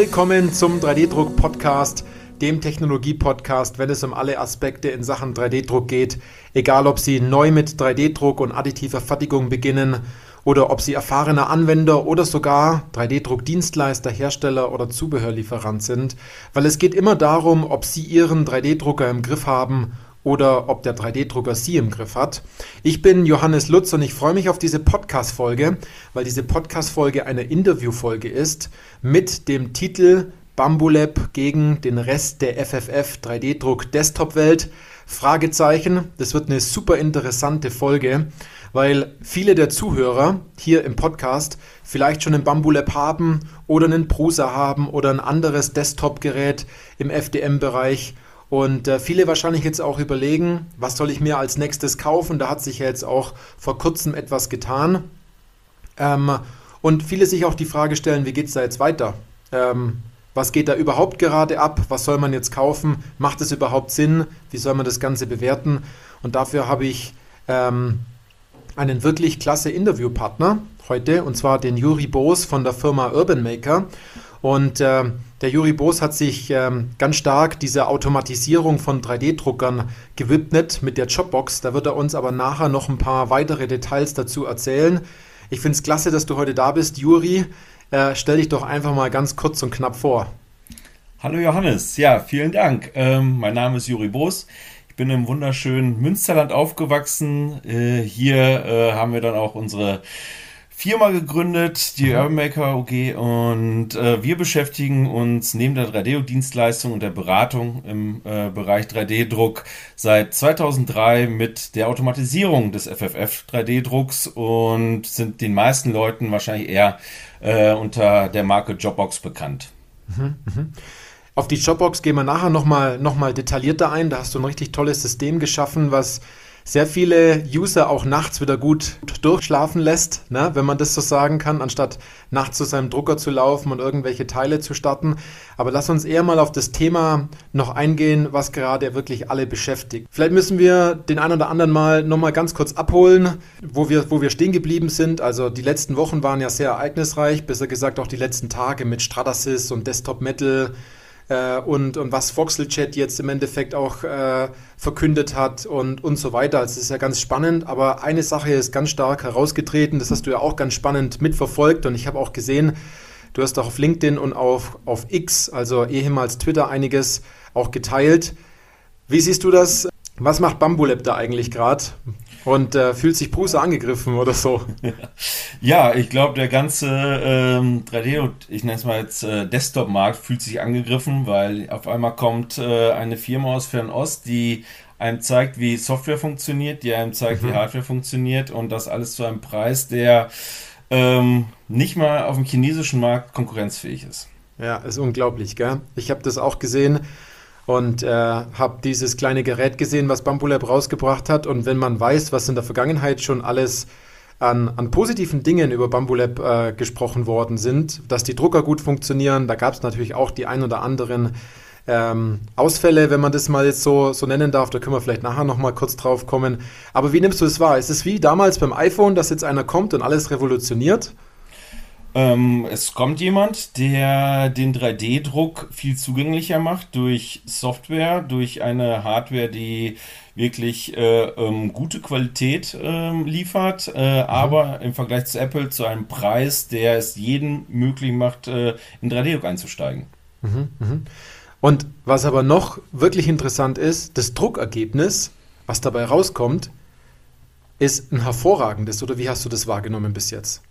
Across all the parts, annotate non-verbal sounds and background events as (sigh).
Willkommen zum 3D-Druck-Podcast, dem Technologie-Podcast, wenn es um alle Aspekte in Sachen 3D-Druck geht. Egal, ob Sie neu mit 3D-Druck und additiver Fertigung beginnen oder ob Sie erfahrener Anwender oder sogar 3D-Druck-Dienstleister, Hersteller oder Zubehörlieferant sind, weil es geht immer darum, ob Sie Ihren 3D-Drucker im Griff haben oder ob der 3D-Drucker Sie im Griff hat. Ich bin Johannes Lutz und ich freue mich auf diese Podcast-Folge, weil diese Podcast-Folge eine Interview-Folge ist mit dem Titel Bambulab gegen den Rest der FFF 3D-Druck Desktop-Welt. Fragezeichen. Das wird eine super interessante Folge, weil viele der Zuhörer hier im Podcast vielleicht schon ein Bambulab haben oder einen Prusa haben oder ein anderes Desktop-Gerät im FDM-Bereich und äh, viele wahrscheinlich jetzt auch überlegen, was soll ich mir als nächstes kaufen? Da hat sich ja jetzt auch vor kurzem etwas getan. Ähm, und viele sich auch die Frage stellen, wie geht es da jetzt weiter? Ähm, was geht da überhaupt gerade ab? Was soll man jetzt kaufen? Macht es überhaupt Sinn? Wie soll man das Ganze bewerten? Und dafür habe ich ähm, einen wirklich klasse Interviewpartner heute, und zwar den Juri Boos von der Firma Urban Maker. Und äh, der Juri Boos hat sich ähm, ganz stark dieser Automatisierung von 3D-Druckern gewidmet mit der Jobbox. Da wird er uns aber nachher noch ein paar weitere Details dazu erzählen. Ich finde es klasse, dass du heute da bist, Juri. Äh, stell dich doch einfach mal ganz kurz und knapp vor. Hallo Johannes, ja, vielen Dank. Ähm, mein Name ist Juri Boos. Ich bin im wunderschönen Münsterland aufgewachsen. Äh, hier äh, haben wir dann auch unsere Firma gegründet, die mhm. Urban Maker OG, und äh, wir beschäftigen uns neben der 3D-Dienstleistung und der Beratung im äh, Bereich 3D-Druck seit 2003 mit der Automatisierung des FFF 3D-Drucks und sind den meisten Leuten wahrscheinlich eher äh, unter der Marke Jobbox bekannt. Mhm, mhm. Auf die Jobbox gehen wir nachher nochmal noch mal detaillierter ein. Da hast du ein richtig tolles System geschaffen, was sehr viele User auch nachts wieder gut durchschlafen lässt, ne, wenn man das so sagen kann, anstatt nachts zu seinem Drucker zu laufen und irgendwelche Teile zu starten. Aber lass uns eher mal auf das Thema noch eingehen, was gerade wirklich alle beschäftigt. Vielleicht müssen wir den einen oder anderen mal nochmal ganz kurz abholen, wo wir, wo wir stehen geblieben sind. Also die letzten Wochen waren ja sehr ereignisreich, besser gesagt auch die letzten Tage mit Stratasys und Desktop Metal äh, und, und was Voxelchat jetzt im Endeffekt auch äh, verkündet hat und, und so weiter. Also, es ist ja ganz spannend, aber eine Sache ist ganz stark herausgetreten, das hast du ja auch ganz spannend mitverfolgt und ich habe auch gesehen, du hast auch auf LinkedIn und auf, auf X, also ehemals Twitter, einiges auch geteilt. Wie siehst du das? Was macht Bambulab da eigentlich gerade? Und äh, fühlt sich Prusa angegriffen oder so? Ja, ich glaube, der ganze ähm, 3D- und ich nenne es mal jetzt äh, Desktop-Markt fühlt sich angegriffen, weil auf einmal kommt äh, eine Firma aus Fernost, die einem zeigt, wie Software funktioniert, die einem zeigt, mhm. wie Hardware funktioniert und das alles zu einem Preis, der ähm, nicht mal auf dem chinesischen Markt konkurrenzfähig ist. Ja, ist unglaublich, gell? Ich habe das auch gesehen und äh, habe dieses kleine Gerät gesehen, was Bambulab rausgebracht hat. Und wenn man weiß, was in der Vergangenheit schon alles an, an positiven Dingen über Bambulab äh, gesprochen worden sind, dass die Drucker gut funktionieren, da gab es natürlich auch die ein oder anderen ähm, Ausfälle, wenn man das mal jetzt so, so nennen darf. Da können wir vielleicht nachher nochmal kurz drauf kommen. Aber wie nimmst du es wahr? Ist es wie damals beim iPhone, dass jetzt einer kommt und alles revolutioniert? Ähm, es kommt jemand, der den 3D-Druck viel zugänglicher macht durch Software, durch eine Hardware, die wirklich äh, ähm, gute Qualität äh, liefert, äh, mhm. aber im Vergleich zu Apple zu einem Preis, der es jedem möglich macht, äh, in 3D-Druck einzusteigen. Mhm, mh. Und was aber noch wirklich interessant ist, das Druckergebnis, was dabei rauskommt, ist ein hervorragendes. Oder wie hast du das wahrgenommen bis jetzt?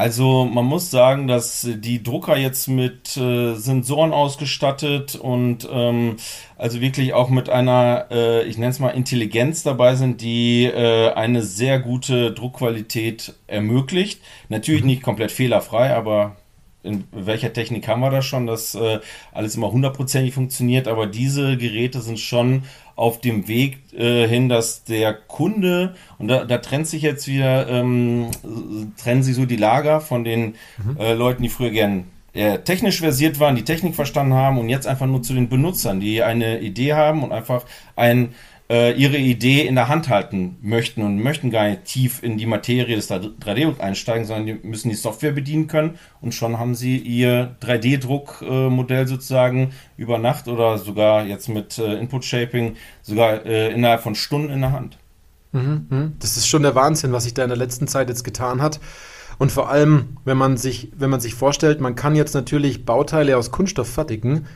Also man muss sagen, dass die Drucker jetzt mit äh, Sensoren ausgestattet und ähm, also wirklich auch mit einer, äh, ich nenne es mal Intelligenz dabei sind, die äh, eine sehr gute Druckqualität ermöglicht. Natürlich mhm. nicht komplett fehlerfrei, aber in welcher Technik haben wir das schon, dass äh, alles immer hundertprozentig funktioniert, aber diese Geräte sind schon auf dem Weg äh, hin, dass der Kunde, und da, da trennt sich jetzt wieder, ähm, trennen sich so die Lager von den mhm. äh, Leuten, die früher gern äh, technisch versiert waren, die Technik verstanden haben und jetzt einfach nur zu den Benutzern, die eine Idee haben und einfach ein äh, ihre Idee in der Hand halten möchten und möchten gar nicht tief in die Materie des 3D-Druck einsteigen, sondern die müssen die Software bedienen können und schon haben sie ihr 3D-Druckmodell sozusagen über Nacht oder sogar jetzt mit äh, Input-Shaping sogar äh, innerhalb von Stunden in der Hand. Mhm, mhm. Das ist schon der Wahnsinn, was sich da in der letzten Zeit jetzt getan hat. Und vor allem, wenn man sich, wenn man sich vorstellt, man kann jetzt natürlich Bauteile aus Kunststoff fertigen,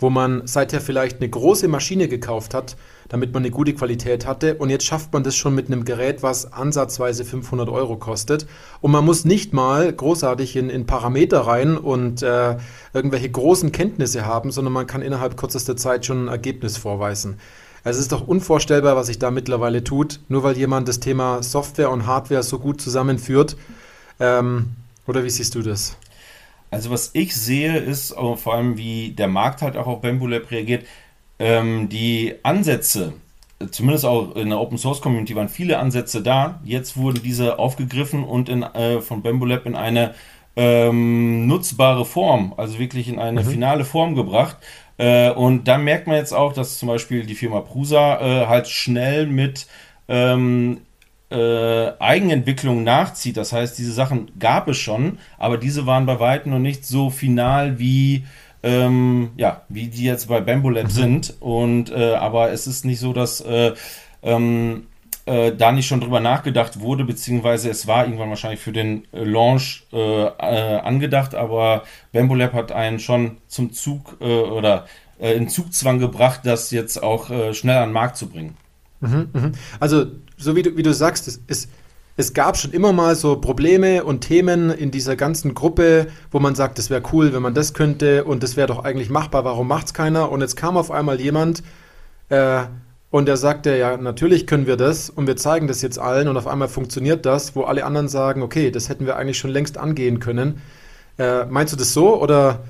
wo man seither vielleicht eine große Maschine gekauft hat, damit man eine gute Qualität hatte. Und jetzt schafft man das schon mit einem Gerät, was ansatzweise 500 Euro kostet. Und man muss nicht mal großartig in, in Parameter rein und äh, irgendwelche großen Kenntnisse haben, sondern man kann innerhalb kürzester Zeit schon ein Ergebnis vorweisen. Es ist doch unvorstellbar, was sich da mittlerweile tut, nur weil jemand das Thema Software und Hardware so gut zusammenführt. Ähm, oder wie siehst du das? Also was ich sehe, ist vor allem, wie der Markt halt auch auf Bambulab reagiert. Ähm, die Ansätze, zumindest auch in der Open Source Community waren viele Ansätze da. Jetzt wurden diese aufgegriffen und in, äh, von Bambulab in eine ähm, nutzbare Form, also wirklich in eine mhm. finale Form gebracht. Äh, und da merkt man jetzt auch, dass zum Beispiel die Firma Prusa äh, halt schnell mit ähm, äh, Eigenentwicklung nachzieht. Das heißt, diese Sachen gab es schon, aber diese waren bei weitem noch nicht so final wie ähm, ja, wie die jetzt bei Bambolab mhm. sind. Und äh, aber es ist nicht so, dass äh, ähm, äh, da nicht schon drüber nachgedacht wurde, beziehungsweise es war irgendwann wahrscheinlich für den äh, Launch äh, äh, angedacht, aber Bambolab hat einen schon zum Zug oder in Zugzwang gebracht, das jetzt auch schnell an den Markt zu bringen. Mhm, mhm. Also, so wie du, wie du sagst, es ist es gab schon immer mal so Probleme und Themen in dieser ganzen Gruppe, wo man sagt, es wäre cool, wenn man das könnte und das wäre doch eigentlich machbar, warum macht es keiner? Und jetzt kam auf einmal jemand äh, und der sagte, ja, natürlich können wir das und wir zeigen das jetzt allen und auf einmal funktioniert das, wo alle anderen sagen, okay, das hätten wir eigentlich schon längst angehen können. Äh, meinst du das so oder?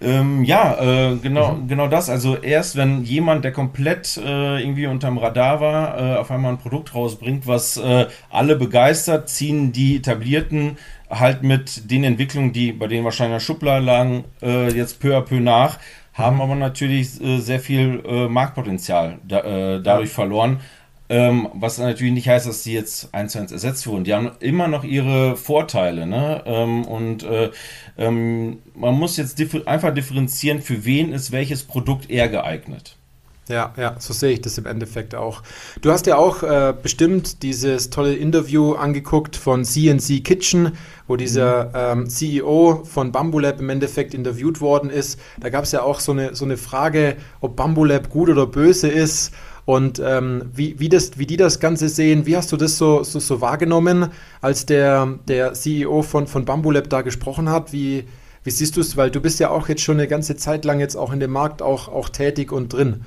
Ähm, ja, äh, genau, mhm. genau das. Also erst wenn jemand, der komplett äh, irgendwie unterm Radar war, äh, auf einmal ein Produkt rausbringt, was äh, alle begeistert, ziehen die etablierten halt mit den Entwicklungen, die bei denen wahrscheinlich in der Schublade lagen, äh, jetzt peu à peu nach, haben mhm. aber natürlich äh, sehr viel Marktpotenzial da, dadurch verloren. Ähm, was natürlich nicht heißt, dass die jetzt eins zu eins ersetzt wurden. Die haben immer noch ihre Vorteile. Ne? Ähm, und äh, ähm, man muss jetzt differ einfach differenzieren, für wen ist welches Produkt eher geeignet. Ja, ja, so sehe ich das im Endeffekt auch. Du hast ja auch äh, bestimmt dieses tolle Interview angeguckt von CNC Kitchen, wo dieser mhm. ähm, CEO von Bambulab im Endeffekt interviewt worden ist. Da gab es ja auch so eine, so eine Frage, ob Bambulab gut oder böse ist und ähm, wie, wie, das, wie die das Ganze sehen. Wie hast du das so, so, so wahrgenommen, als der, der CEO von, von Bambulab da gesprochen hat? Wie, wie siehst du es? Weil du bist ja auch jetzt schon eine ganze Zeit lang jetzt auch in dem Markt auch, auch tätig und drin.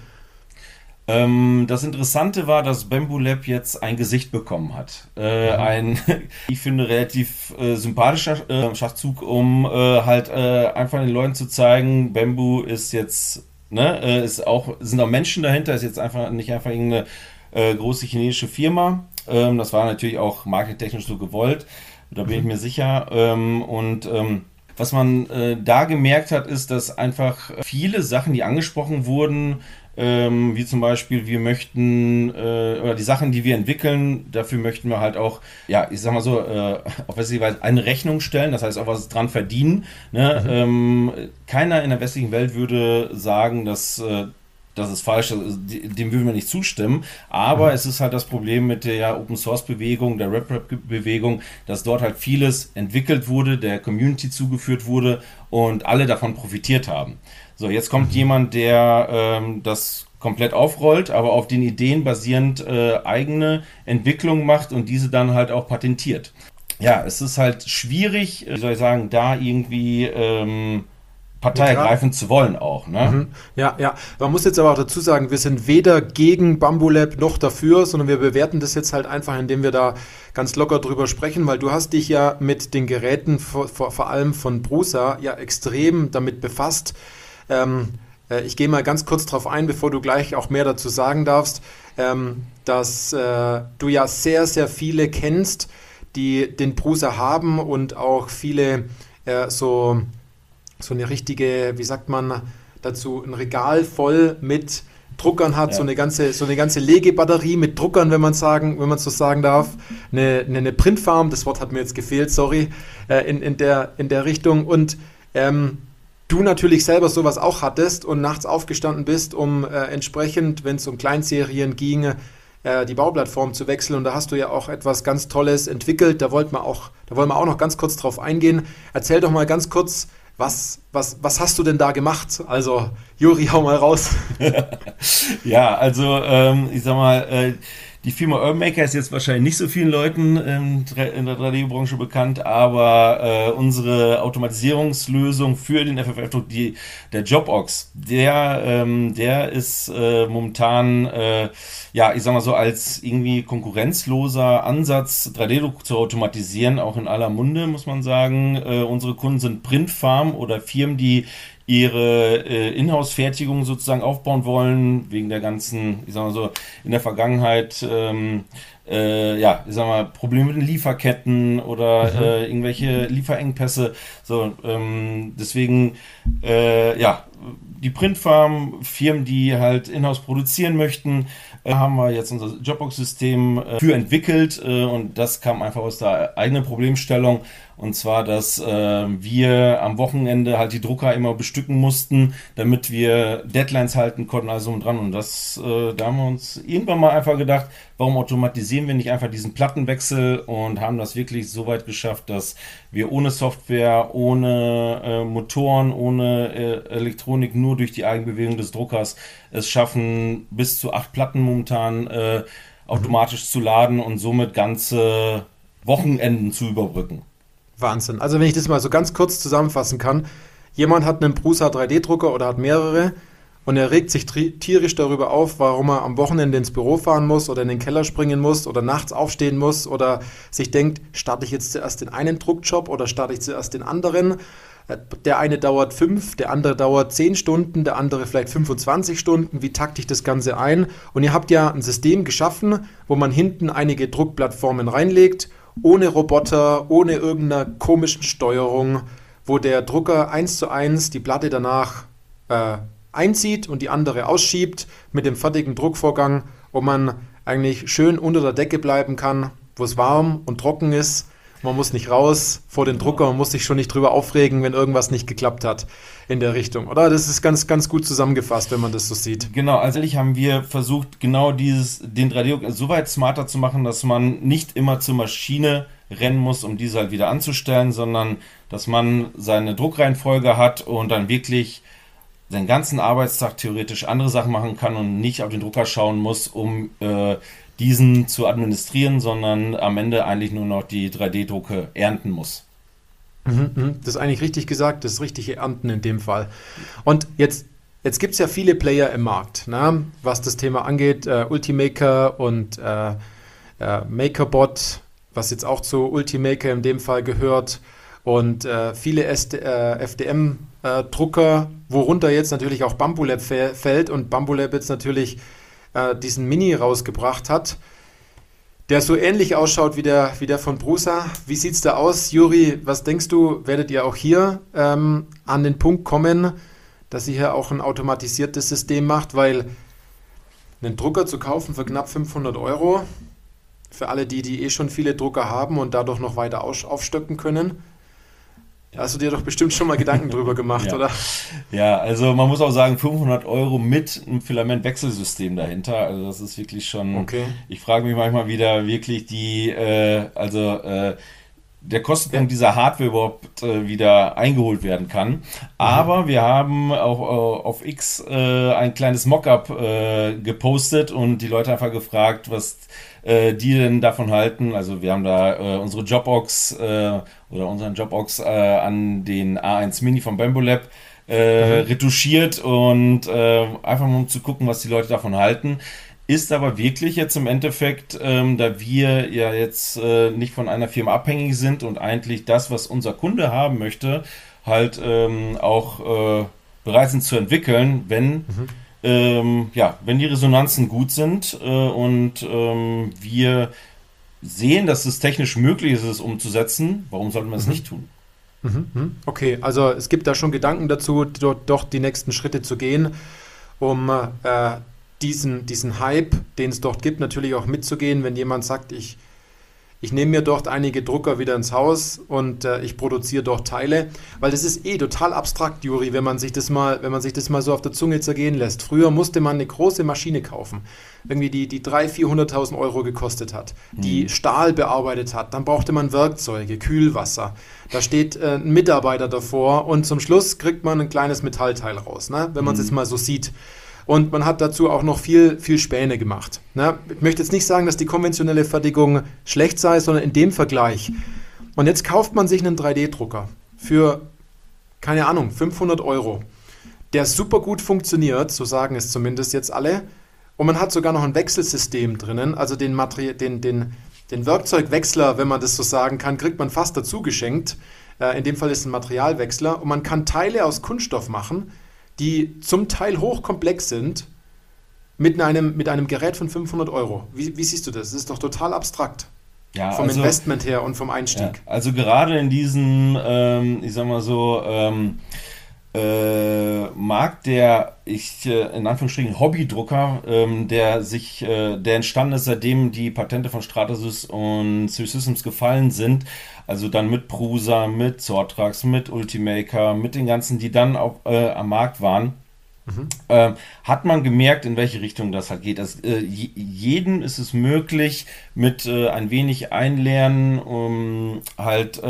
Ähm, das Interessante war, dass Bamboo Lab jetzt ein Gesicht bekommen hat. Äh, mhm. Ein, (laughs) ich finde, relativ äh, sympathischer äh, Schachzug, um äh, halt äh, einfach den Leuten zu zeigen, Bamboo ist jetzt Ne? Äh, ist auch, sind auch Menschen dahinter, ist jetzt einfach nicht einfach irgendeine äh, große chinesische Firma. Ähm, das war natürlich auch markettechnisch so gewollt. Da bin mhm. ich mir sicher. Ähm, und ähm, was man äh, da gemerkt hat, ist, dass einfach viele Sachen, die angesprochen wurden, ähm, wie zum Beispiel, wir möchten, äh, oder die Sachen, die wir entwickeln, dafür möchten wir halt auch, ja, ich sag mal so, äh, auf westliche Weise eine Rechnung stellen, das heißt auch was dran verdienen. Ne? Mhm. Ähm, keiner in der westlichen Welt würde sagen, dass äh, das ist falsch, dem würden wir nicht zustimmen. Aber mhm. es ist halt das Problem mit der Open Source Bewegung, der RepRap-Bewegung, dass dort halt vieles entwickelt wurde, der Community zugeführt wurde und alle davon profitiert haben. So, jetzt kommt jemand, der ähm, das komplett aufrollt, aber auf den Ideen basierend äh, eigene Entwicklung macht und diese dann halt auch patentiert. Ja, es ist halt schwierig, wie soll ich sagen, da irgendwie ähm, Partei ergreifen zu wollen auch. Ne? Mhm. Ja, ja. Man muss jetzt aber auch dazu sagen, wir sind weder gegen Bambulab noch dafür, sondern wir bewerten das jetzt halt einfach, indem wir da ganz locker drüber sprechen, weil du hast dich ja mit den Geräten vor, vor, vor allem von Brusa ja extrem damit befasst. Ähm, äh, ich gehe mal ganz kurz darauf ein, bevor du gleich auch mehr dazu sagen darfst, ähm, dass äh, du ja sehr, sehr viele kennst, die den Brusa haben und auch viele äh, so so eine richtige, wie sagt man dazu, ein Regal voll mit Druckern hat, ja. so eine ganze, so eine ganze Legebatterie mit Druckern, wenn man sagen, wenn man so sagen darf. Eine, eine, eine Printfarm, das Wort hat mir jetzt gefehlt, sorry, äh, in, in, der, in der Richtung. Und ähm, du natürlich selber sowas auch hattest und nachts aufgestanden bist, um äh, entsprechend, wenn es um Kleinserien ging, äh, die Bauplattform zu wechseln. Und da hast du ja auch etwas ganz Tolles entwickelt. Da wollten wir auch, da wollen wir auch noch ganz kurz drauf eingehen. Erzähl doch mal ganz kurz, was, was, was hast du denn da gemacht? Also, Juri, hau mal raus. (laughs) ja, also ähm, ich sag mal, äh, die Firma Urban Maker ist jetzt wahrscheinlich nicht so vielen Leuten in der 3D-Branche bekannt, aber äh, unsere Automatisierungslösung für den FFF-Druck, der JobOx, der, ähm, der ist äh, momentan, äh, ja, ich sag mal so, als irgendwie konkurrenzloser Ansatz, 3D-Druck zu automatisieren, auch in aller Munde, muss man sagen. Äh, unsere Kunden sind Printfarm oder Firmen, die ihre äh, Inhouse-Fertigung sozusagen aufbauen wollen, wegen der ganzen, ich sag mal so, in der Vergangenheit, ähm, äh, ja, ich sag mal, Probleme mit den Lieferketten oder mhm. äh, irgendwelche Lieferengpässe. So, ähm, deswegen, äh, ja, die Printfarm, Firmen, die halt Inhouse produzieren möchten, äh, haben wir jetzt unser Jobbox-System äh, für entwickelt äh, und das kam einfach aus der eigenen Problemstellung und zwar, dass äh, wir am Wochenende halt die Drucker immer bestücken mussten, damit wir Deadlines halten konnten, also und dran. Und das, äh, da haben wir uns irgendwann mal einfach gedacht, warum automatisieren wir nicht einfach diesen Plattenwechsel und haben das wirklich so weit geschafft, dass wir ohne Software, ohne äh, Motoren, ohne äh, Elektronik, nur durch die Eigenbewegung des Druckers es schaffen, bis zu acht Platten momentan äh, automatisch zu laden und somit ganze Wochenenden zu überbrücken. Wahnsinn. Also wenn ich das mal so ganz kurz zusammenfassen kann, jemand hat einen Prusa 3D-Drucker oder hat mehrere und er regt sich tierisch darüber auf, warum er am Wochenende ins Büro fahren muss oder in den Keller springen muss oder nachts aufstehen muss oder sich denkt, starte ich jetzt zuerst den einen Druckjob oder starte ich zuerst den anderen. Der eine dauert fünf, der andere dauert zehn Stunden, der andere vielleicht 25 Stunden. Wie takte ich das Ganze ein? Und ihr habt ja ein System geschaffen, wo man hinten einige Druckplattformen reinlegt ohne Roboter, ohne irgendeiner komischen Steuerung, wo der Drucker eins zu eins die Platte danach äh, einzieht und die andere ausschiebt mit dem fertigen Druckvorgang, wo man eigentlich schön unter der Decke bleiben kann, wo es warm und trocken ist man muss nicht raus vor den Drucker, man muss sich schon nicht drüber aufregen, wenn irgendwas nicht geklappt hat in der Richtung, oder? Das ist ganz, ganz gut zusammengefasst, wenn man das so sieht. Genau, also ehrlich haben wir versucht, genau dieses, den Radiodruck so weit smarter zu machen, dass man nicht immer zur Maschine rennen muss, um diese halt wieder anzustellen, sondern dass man seine Druckreihenfolge hat und dann wirklich seinen ganzen Arbeitstag theoretisch andere Sachen machen kann und nicht auf den Drucker schauen muss, um äh, diesen zu administrieren, sondern am Ende eigentlich nur noch die 3D-Drucke ernten muss. Mhm, mhm. Das ist eigentlich richtig gesagt, das richtige Ernten in dem Fall. Und jetzt, jetzt gibt es ja viele Player im Markt, ne? was das Thema angeht, äh, Ultimaker und äh, äh, MakerBot, was jetzt auch zu Ultimaker in dem Fall gehört und äh, viele FDM-Drucker, äh, worunter jetzt natürlich auch Bambulab fällt und Bambulab jetzt natürlich äh, diesen Mini rausgebracht hat, der so ähnlich ausschaut wie der, wie der von Brusa. Wie sieht es da aus, Juri? Was denkst du, werdet ihr auch hier ähm, an den Punkt kommen, dass ihr hier auch ein automatisiertes System macht? Weil einen Drucker zu kaufen für knapp 500 Euro, für alle die, die eh schon viele Drucker haben und dadurch noch weiter aufstöcken können, da hast du dir doch bestimmt schon mal Gedanken (laughs) drüber gemacht, ja. oder? Ja, also man muss auch sagen, 500 Euro mit einem Filamentwechselsystem dahinter. Also das ist wirklich schon. Okay. Ich frage mich manchmal wieder wirklich die, äh, also äh, der Kostenpunkt ja. dieser Hardware überhaupt äh, wieder eingeholt werden kann. Mhm. Aber wir haben auch äh, auf X äh, ein kleines Mockup äh, gepostet und die Leute einfach gefragt, was äh, die denn davon halten. Also wir haben da äh, unsere Jobox oder unseren Jobox an den A1 Mini vom Bambolab äh, mhm. retuschiert und einfach mal um zu gucken, was die Leute davon halten. Ist aber wirklich jetzt im Endeffekt, ähm, da wir ja jetzt äh, nicht von einer Firma abhängig sind und eigentlich das, was unser Kunde haben möchte, halt ähm, auch äh, bereit sind zu entwickeln, wenn, mhm. ähm, ja, wenn die Resonanzen gut sind äh, und ähm, wir sehen, dass es technisch möglich ist, es umzusetzen, warum sollten wir es mhm. nicht tun? Mhm, mhm. Okay, also es gibt da schon Gedanken dazu, dort doch die nächsten Schritte zu gehen, um äh, diesen, diesen Hype, den es dort gibt, natürlich auch mitzugehen, wenn jemand sagt, ich, ich nehme mir dort einige Drucker wieder ins Haus und äh, ich produziere dort Teile, weil das ist eh total abstrakt, Juri, wenn man sich das mal, wenn man sich das mal so auf der Zunge zergehen lässt. Früher musste man eine große Maschine kaufen, irgendwie die, die 300.000, 400.000 Euro gekostet hat, die mhm. Stahl bearbeitet hat, dann brauchte man Werkzeuge, Kühlwasser, da steht äh, ein Mitarbeiter davor und zum Schluss kriegt man ein kleines Metallteil raus, ne? wenn man es mhm. jetzt mal so sieht. Und man hat dazu auch noch viel, viel Späne gemacht. Ne? Ich möchte jetzt nicht sagen, dass die konventionelle Fertigung schlecht sei, sondern in dem Vergleich. Und jetzt kauft man sich einen 3D-Drucker für, keine Ahnung, 500 Euro, der super gut funktioniert, so sagen es zumindest jetzt alle. Und man hat sogar noch ein Wechselsystem drinnen, also den, Materi den, den, den Werkzeugwechsler, wenn man das so sagen kann, kriegt man fast dazu geschenkt. Äh, in dem Fall ist es ein Materialwechsler. Und man kann Teile aus Kunststoff machen, die zum Teil hochkomplex sind, mit einem, mit einem Gerät von 500 Euro. Wie, wie siehst du das? Das ist doch total abstrakt. Ja, vom also, Investment her und vom Einstieg. Ja, also gerade in diesem, ähm, ich sag mal so, ähm, äh, Markt der, ich äh, in Anführungsstrichen Hobbydrucker, ähm, der sich, äh, der entstanden ist, seitdem die Patente von Stratasys und Systems gefallen sind, also dann mit Prusa, mit Zortrax, mit Ultimaker, mit den ganzen, die dann auch äh, am Markt waren. Mhm. Äh, hat man gemerkt, in welche Richtung das halt geht. Das, äh, jedem ist es möglich, mit äh, ein wenig Einlernen, um halt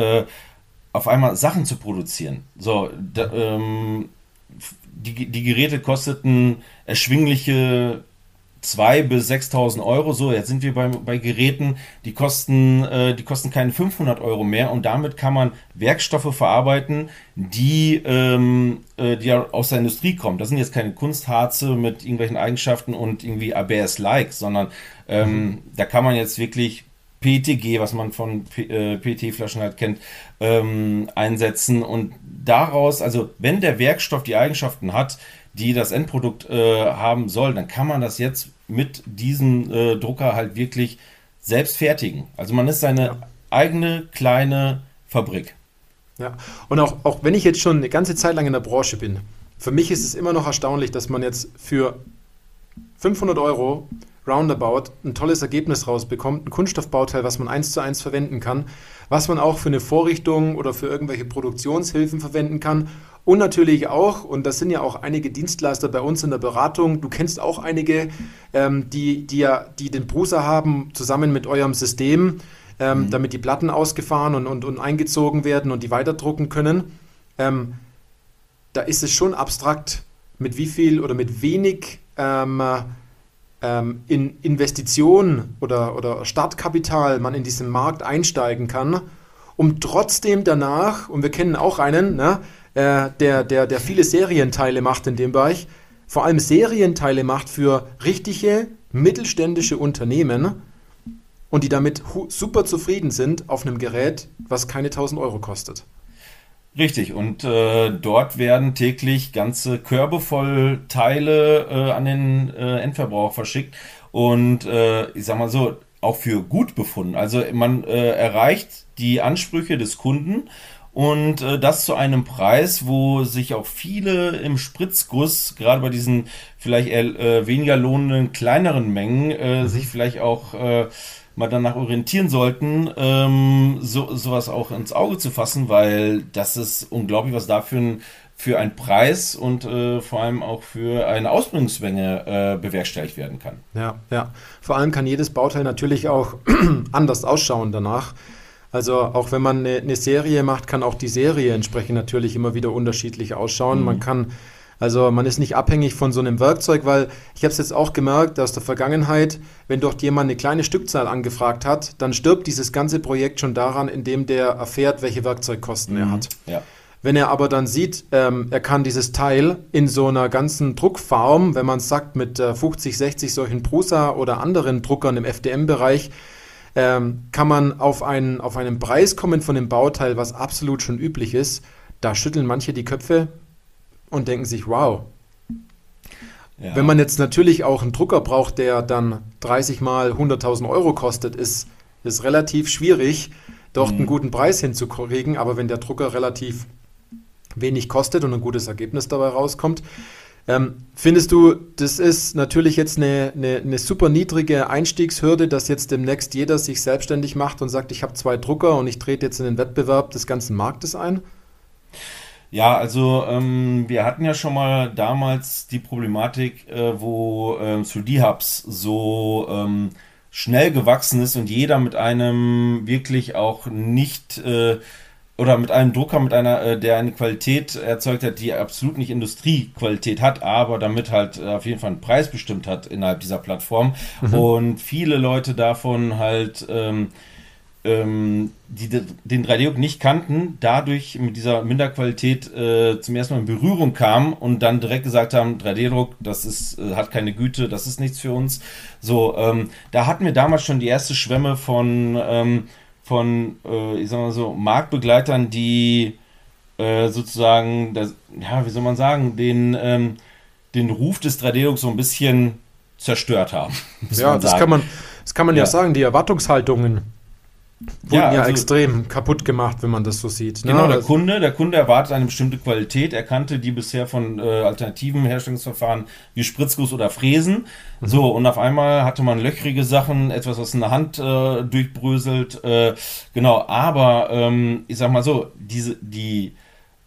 auf einmal Sachen zu produzieren. So, da, ähm, die, die Geräte kosteten erschwingliche 2.000 bis 6.000 Euro. So, jetzt sind wir bei, bei Geräten, die kosten, äh, die kosten keine 500 Euro mehr und damit kann man Werkstoffe verarbeiten, die, ähm, äh, die aus der Industrie kommen. Das sind jetzt keine Kunstharze mit irgendwelchen Eigenschaften und irgendwie ABS-like, sondern ähm, mhm. da kann man jetzt wirklich PTG, was man von äh, PT-Flaschen halt kennt, ähm, einsetzen und daraus, also wenn der Werkstoff die Eigenschaften hat, die das Endprodukt äh, haben soll, dann kann man das jetzt mit diesem äh, Drucker halt wirklich selbst fertigen. Also man ist seine ja. eigene kleine Fabrik. Ja, und auch, auch wenn ich jetzt schon eine ganze Zeit lang in der Branche bin, für mich ist es immer noch erstaunlich, dass man jetzt für 500 Euro roundabout ein tolles Ergebnis rausbekommt, ein Kunststoffbauteil, was man eins zu eins verwenden kann, was man auch für eine Vorrichtung oder für irgendwelche Produktionshilfen verwenden kann und natürlich auch, und das sind ja auch einige Dienstleister bei uns in der Beratung, du kennst auch einige, ähm, die, die, ja, die den Bruser haben, zusammen mit eurem System, ähm, mhm. damit die Platten ausgefahren und, und, und eingezogen werden und die weiterdrucken können. Ähm, da ist es schon abstrakt, mit wie viel oder mit wenig ähm, in Investition oder, oder Startkapital man in diesen Markt einsteigen kann, um trotzdem danach, und wir kennen auch einen, ne, äh, der, der, der viele Serienteile macht in dem Bereich, vor allem Serienteile macht für richtige mittelständische Unternehmen und die damit super zufrieden sind auf einem Gerät, was keine 1000 Euro kostet. Richtig, und äh, dort werden täglich ganze Körbe voll Teile äh, an den äh, Endverbrauch verschickt. Und äh, ich sag mal so, auch für gut befunden. Also man äh, erreicht die Ansprüche des Kunden und äh, das zu einem Preis, wo sich auch viele im Spritzguss, gerade bei diesen vielleicht eher äh, weniger lohnenden kleineren Mengen, äh, mhm. sich vielleicht auch äh, mal danach orientieren sollten, ähm, so, sowas auch ins Auge zu fassen, weil das ist unglaublich, was da für ein, für ein Preis und äh, vor allem auch für eine Ausbringungsmenge äh, bewerkstelligt werden kann. Ja, ja. Vor allem kann jedes Bauteil natürlich auch (clears throat) anders ausschauen danach. Also auch wenn man eine, eine, Serie macht, kann auch die Serie entsprechend natürlich immer wieder unterschiedlich ausschauen. Mhm. Man kann also man ist nicht abhängig von so einem Werkzeug, weil ich habe es jetzt auch gemerkt aus der Vergangenheit, wenn dort jemand eine kleine Stückzahl angefragt hat, dann stirbt dieses ganze Projekt schon daran, indem der erfährt, welche Werkzeugkosten mhm. er hat. Ja. Wenn er aber dann sieht, ähm, er kann dieses Teil in so einer ganzen Druckform, wenn man es sagt, mit äh, 50, 60 solchen Prusa oder anderen Druckern im FDM-Bereich, ähm, kann man auf einen, auf einen Preis kommen von dem Bauteil, was absolut schon üblich ist. Da schütteln manche die Köpfe, und denken sich, wow. Ja. Wenn man jetzt natürlich auch einen Drucker braucht, der dann 30 mal 100.000 Euro kostet, ist es relativ schwierig, dort mhm. einen guten Preis hinzukriegen. Aber wenn der Drucker relativ wenig kostet und ein gutes Ergebnis dabei rauskommt, Ähm, findest du, das ist natürlich jetzt eine, eine, eine, super niedrige Einstiegshürde, dass jetzt demnächst jeder sich selbstständig macht und sagt, ich habe zwei Drucker und ich trete jetzt in den Wettbewerb des ganzen Marktes ein? Ja, also ähm, wir hatten ja schon mal damals die Problematik, äh, wo ähm, 3D-Hubs so ähm, schnell gewachsen ist und jeder mit einem wirklich auch nicht äh, oder mit einem Drucker, mit einer, äh, der eine Qualität erzeugt hat, die absolut nicht Industriequalität hat, aber damit halt äh, auf jeden Fall einen Preis bestimmt hat innerhalb dieser Plattform. Mhm. Und viele Leute davon halt ähm, ähm, die den 3D-Druck nicht kannten, dadurch mit dieser Minderqualität äh, zum ersten Mal in Berührung kamen und dann direkt gesagt haben, 3D-Druck, das ist, äh, hat keine Güte, das ist nichts für uns. So, ähm, da hatten wir damals schon die erste Schwemme von ähm, von, äh, ich sag mal so, Marktbegleitern, die äh, sozusagen, das, ja, wie soll man sagen, den, ähm, den Ruf des 3D-Drucks so ein bisschen zerstört haben. Ja, das kann man, das kann man ja. ja sagen, die Erwartungshaltungen wurden ja, ja also, extrem kaputt gemacht, wenn man das so sieht. Ne? Genau, der Kunde, der Kunde erwartet eine bestimmte Qualität. Er kannte die bisher von äh, alternativen Herstellungsverfahren wie Spritzguss oder Fräsen. Mhm. So, und auf einmal hatte man löchrige Sachen, etwas, was in der Hand äh, durchbröselt. Äh, genau, aber ähm, ich sag mal so, diese, die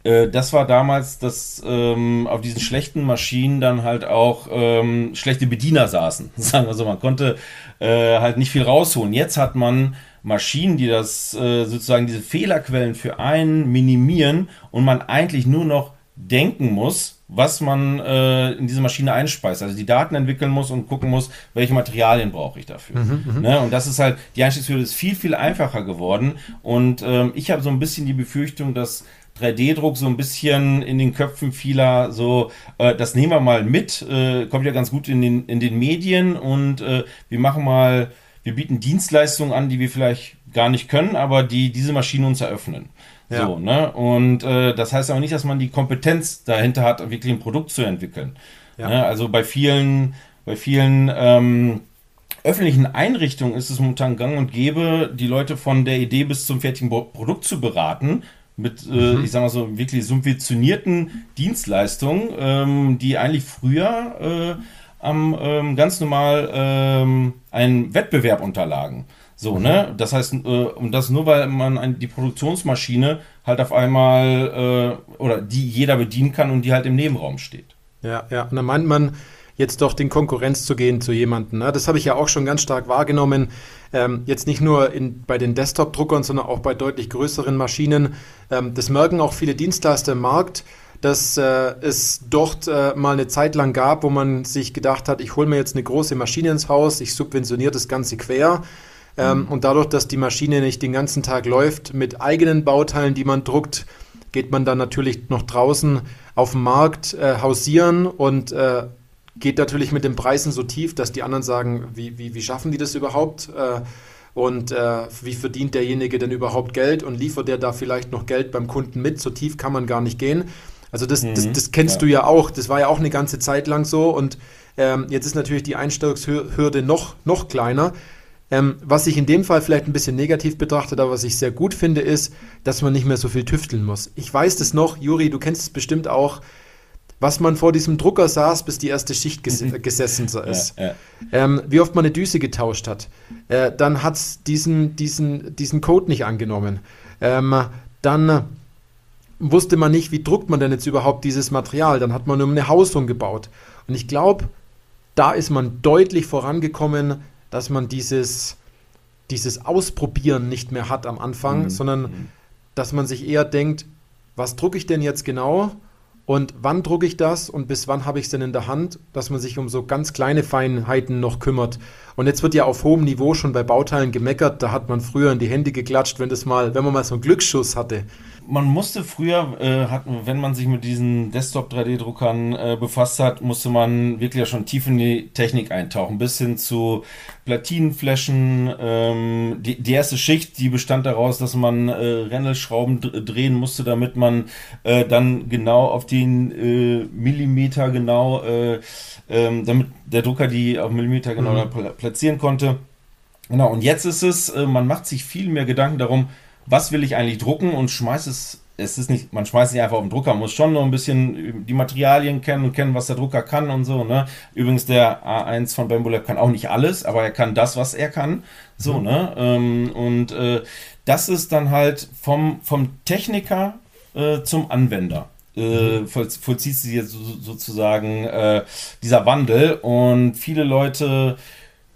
äh, das war damals, dass ähm, auf diesen schlechten Maschinen dann halt auch ähm, schlechte Bediener saßen. (laughs) Sagen wir so, man konnte äh, halt nicht viel rausholen. Jetzt hat man Maschinen, die das äh, sozusagen diese Fehlerquellen für einen minimieren und man eigentlich nur noch denken muss, was man äh, in diese Maschine einspeist. Also die Daten entwickeln muss und gucken muss, welche Materialien brauche ich dafür. Mhm, mhm. ne? Und das ist halt, die Einstiegshürde ist viel, viel einfacher geworden. Und ähm, ich habe so ein bisschen die Befürchtung, dass 3D-Druck so ein bisschen in den Köpfen vieler so, äh, das nehmen wir mal mit, äh, kommt ja ganz gut in den, in den Medien und äh, wir machen mal wir bieten Dienstleistungen an, die wir vielleicht gar nicht können, aber die diese Maschinen uns eröffnen. Ja. So, ne? Und äh, das heißt aber nicht, dass man die Kompetenz dahinter hat, wirklich ein Produkt zu entwickeln. Ja. Ne? Also bei vielen, bei vielen ähm, öffentlichen Einrichtungen ist es momentan gang und gäbe, die Leute von der Idee bis zum fertigen Produkt zu beraten mit, äh, mhm. ich sag mal so, wirklich subventionierten Dienstleistungen, ähm, die eigentlich früher äh, am ähm, ganz normal ähm, einen Wettbewerb unterlagen. So, mhm. ne? Das heißt, äh, und das nur, weil man ein, die Produktionsmaschine halt auf einmal äh, oder die jeder bedienen kann und die halt im Nebenraum steht. Ja, ja. Und dann meint man, jetzt doch in Konkurrenz zu gehen zu jemandem. Ne? Das habe ich ja auch schon ganz stark wahrgenommen. Ähm, jetzt nicht nur in, bei den Desktop-Druckern, sondern auch bei deutlich größeren Maschinen. Ähm, das merken auch viele Dienstleister im Markt dass äh, es dort äh, mal eine Zeit lang gab, wo man sich gedacht hat, ich hole mir jetzt eine große Maschine ins Haus, ich subventioniere das Ganze quer. Ähm, mhm. Und dadurch, dass die Maschine nicht den ganzen Tag läuft mit eigenen Bauteilen, die man druckt, geht man dann natürlich noch draußen auf dem Markt äh, hausieren und äh, geht natürlich mit den Preisen so tief, dass die anderen sagen, wie, wie, wie schaffen die das überhaupt? Äh, und äh, wie verdient derjenige denn überhaupt Geld und liefert der da vielleicht noch Geld beim Kunden mit? So tief kann man gar nicht gehen. Also das, mhm. das, das, kennst ja. du ja auch. Das war ja auch eine ganze Zeit lang so. Und ähm, jetzt ist natürlich die Einstellungshürde noch, noch kleiner. Ähm, was ich in dem Fall vielleicht ein bisschen negativ betrachtet, aber was ich sehr gut finde, ist, dass man nicht mehr so viel tüfteln muss. Ich weiß das noch, Juri, du kennst es bestimmt auch, was man vor diesem Drucker saß, bis die erste Schicht ges mhm. gesessen ist. Ja, ja. Ähm, wie oft man eine Düse getauscht hat. Äh, dann hat es diesen, diesen, diesen Code nicht angenommen. Ähm, dann wusste man nicht, wie druckt man denn jetzt überhaupt dieses Material. Dann hat man nur eine Hausung gebaut. Und ich glaube, da ist man deutlich vorangekommen, dass man dieses, dieses Ausprobieren nicht mehr hat am Anfang, mhm. sondern mhm. dass man sich eher denkt, was drucke ich denn jetzt genau und wann drucke ich das und bis wann habe ich es denn in der Hand, dass man sich um so ganz kleine Feinheiten noch kümmert. Und jetzt wird ja auf hohem Niveau schon bei Bauteilen gemeckert, da hat man früher in die Hände geklatscht, wenn das mal, wenn man mal so einen Glücksschuss hatte man musste früher, äh, hat, wenn man sich mit diesen Desktop-3D-Druckern äh, befasst hat, musste man wirklich ja schon tief in die Technik eintauchen, bis hin zu Platinenflächen. Ähm, die, die erste Schicht, die bestand daraus, dass man äh, Rennelschrauben drehen musste, damit man äh, dann genau auf den äh, Millimeter genau, äh, ähm, damit der Drucker die auf Millimeter genau mhm. platzieren konnte. Genau, und jetzt ist es, äh, man macht sich viel mehr Gedanken darum, was will ich eigentlich drucken und schmeiß es es ist nicht, man schmeißt nicht einfach auf den Drucker, man muss schon nur ein bisschen die Materialien kennen und kennen, was der Drucker kann und so. Ne? Übrigens, der A1 von Bambolab kann auch nicht alles, aber er kann das, was er kann. So, mhm. ne? Ähm, und äh, das ist dann halt vom, vom Techniker äh, zum Anwender. Äh, mhm. voll, vollzieht sich jetzt sozusagen äh, dieser Wandel und viele Leute,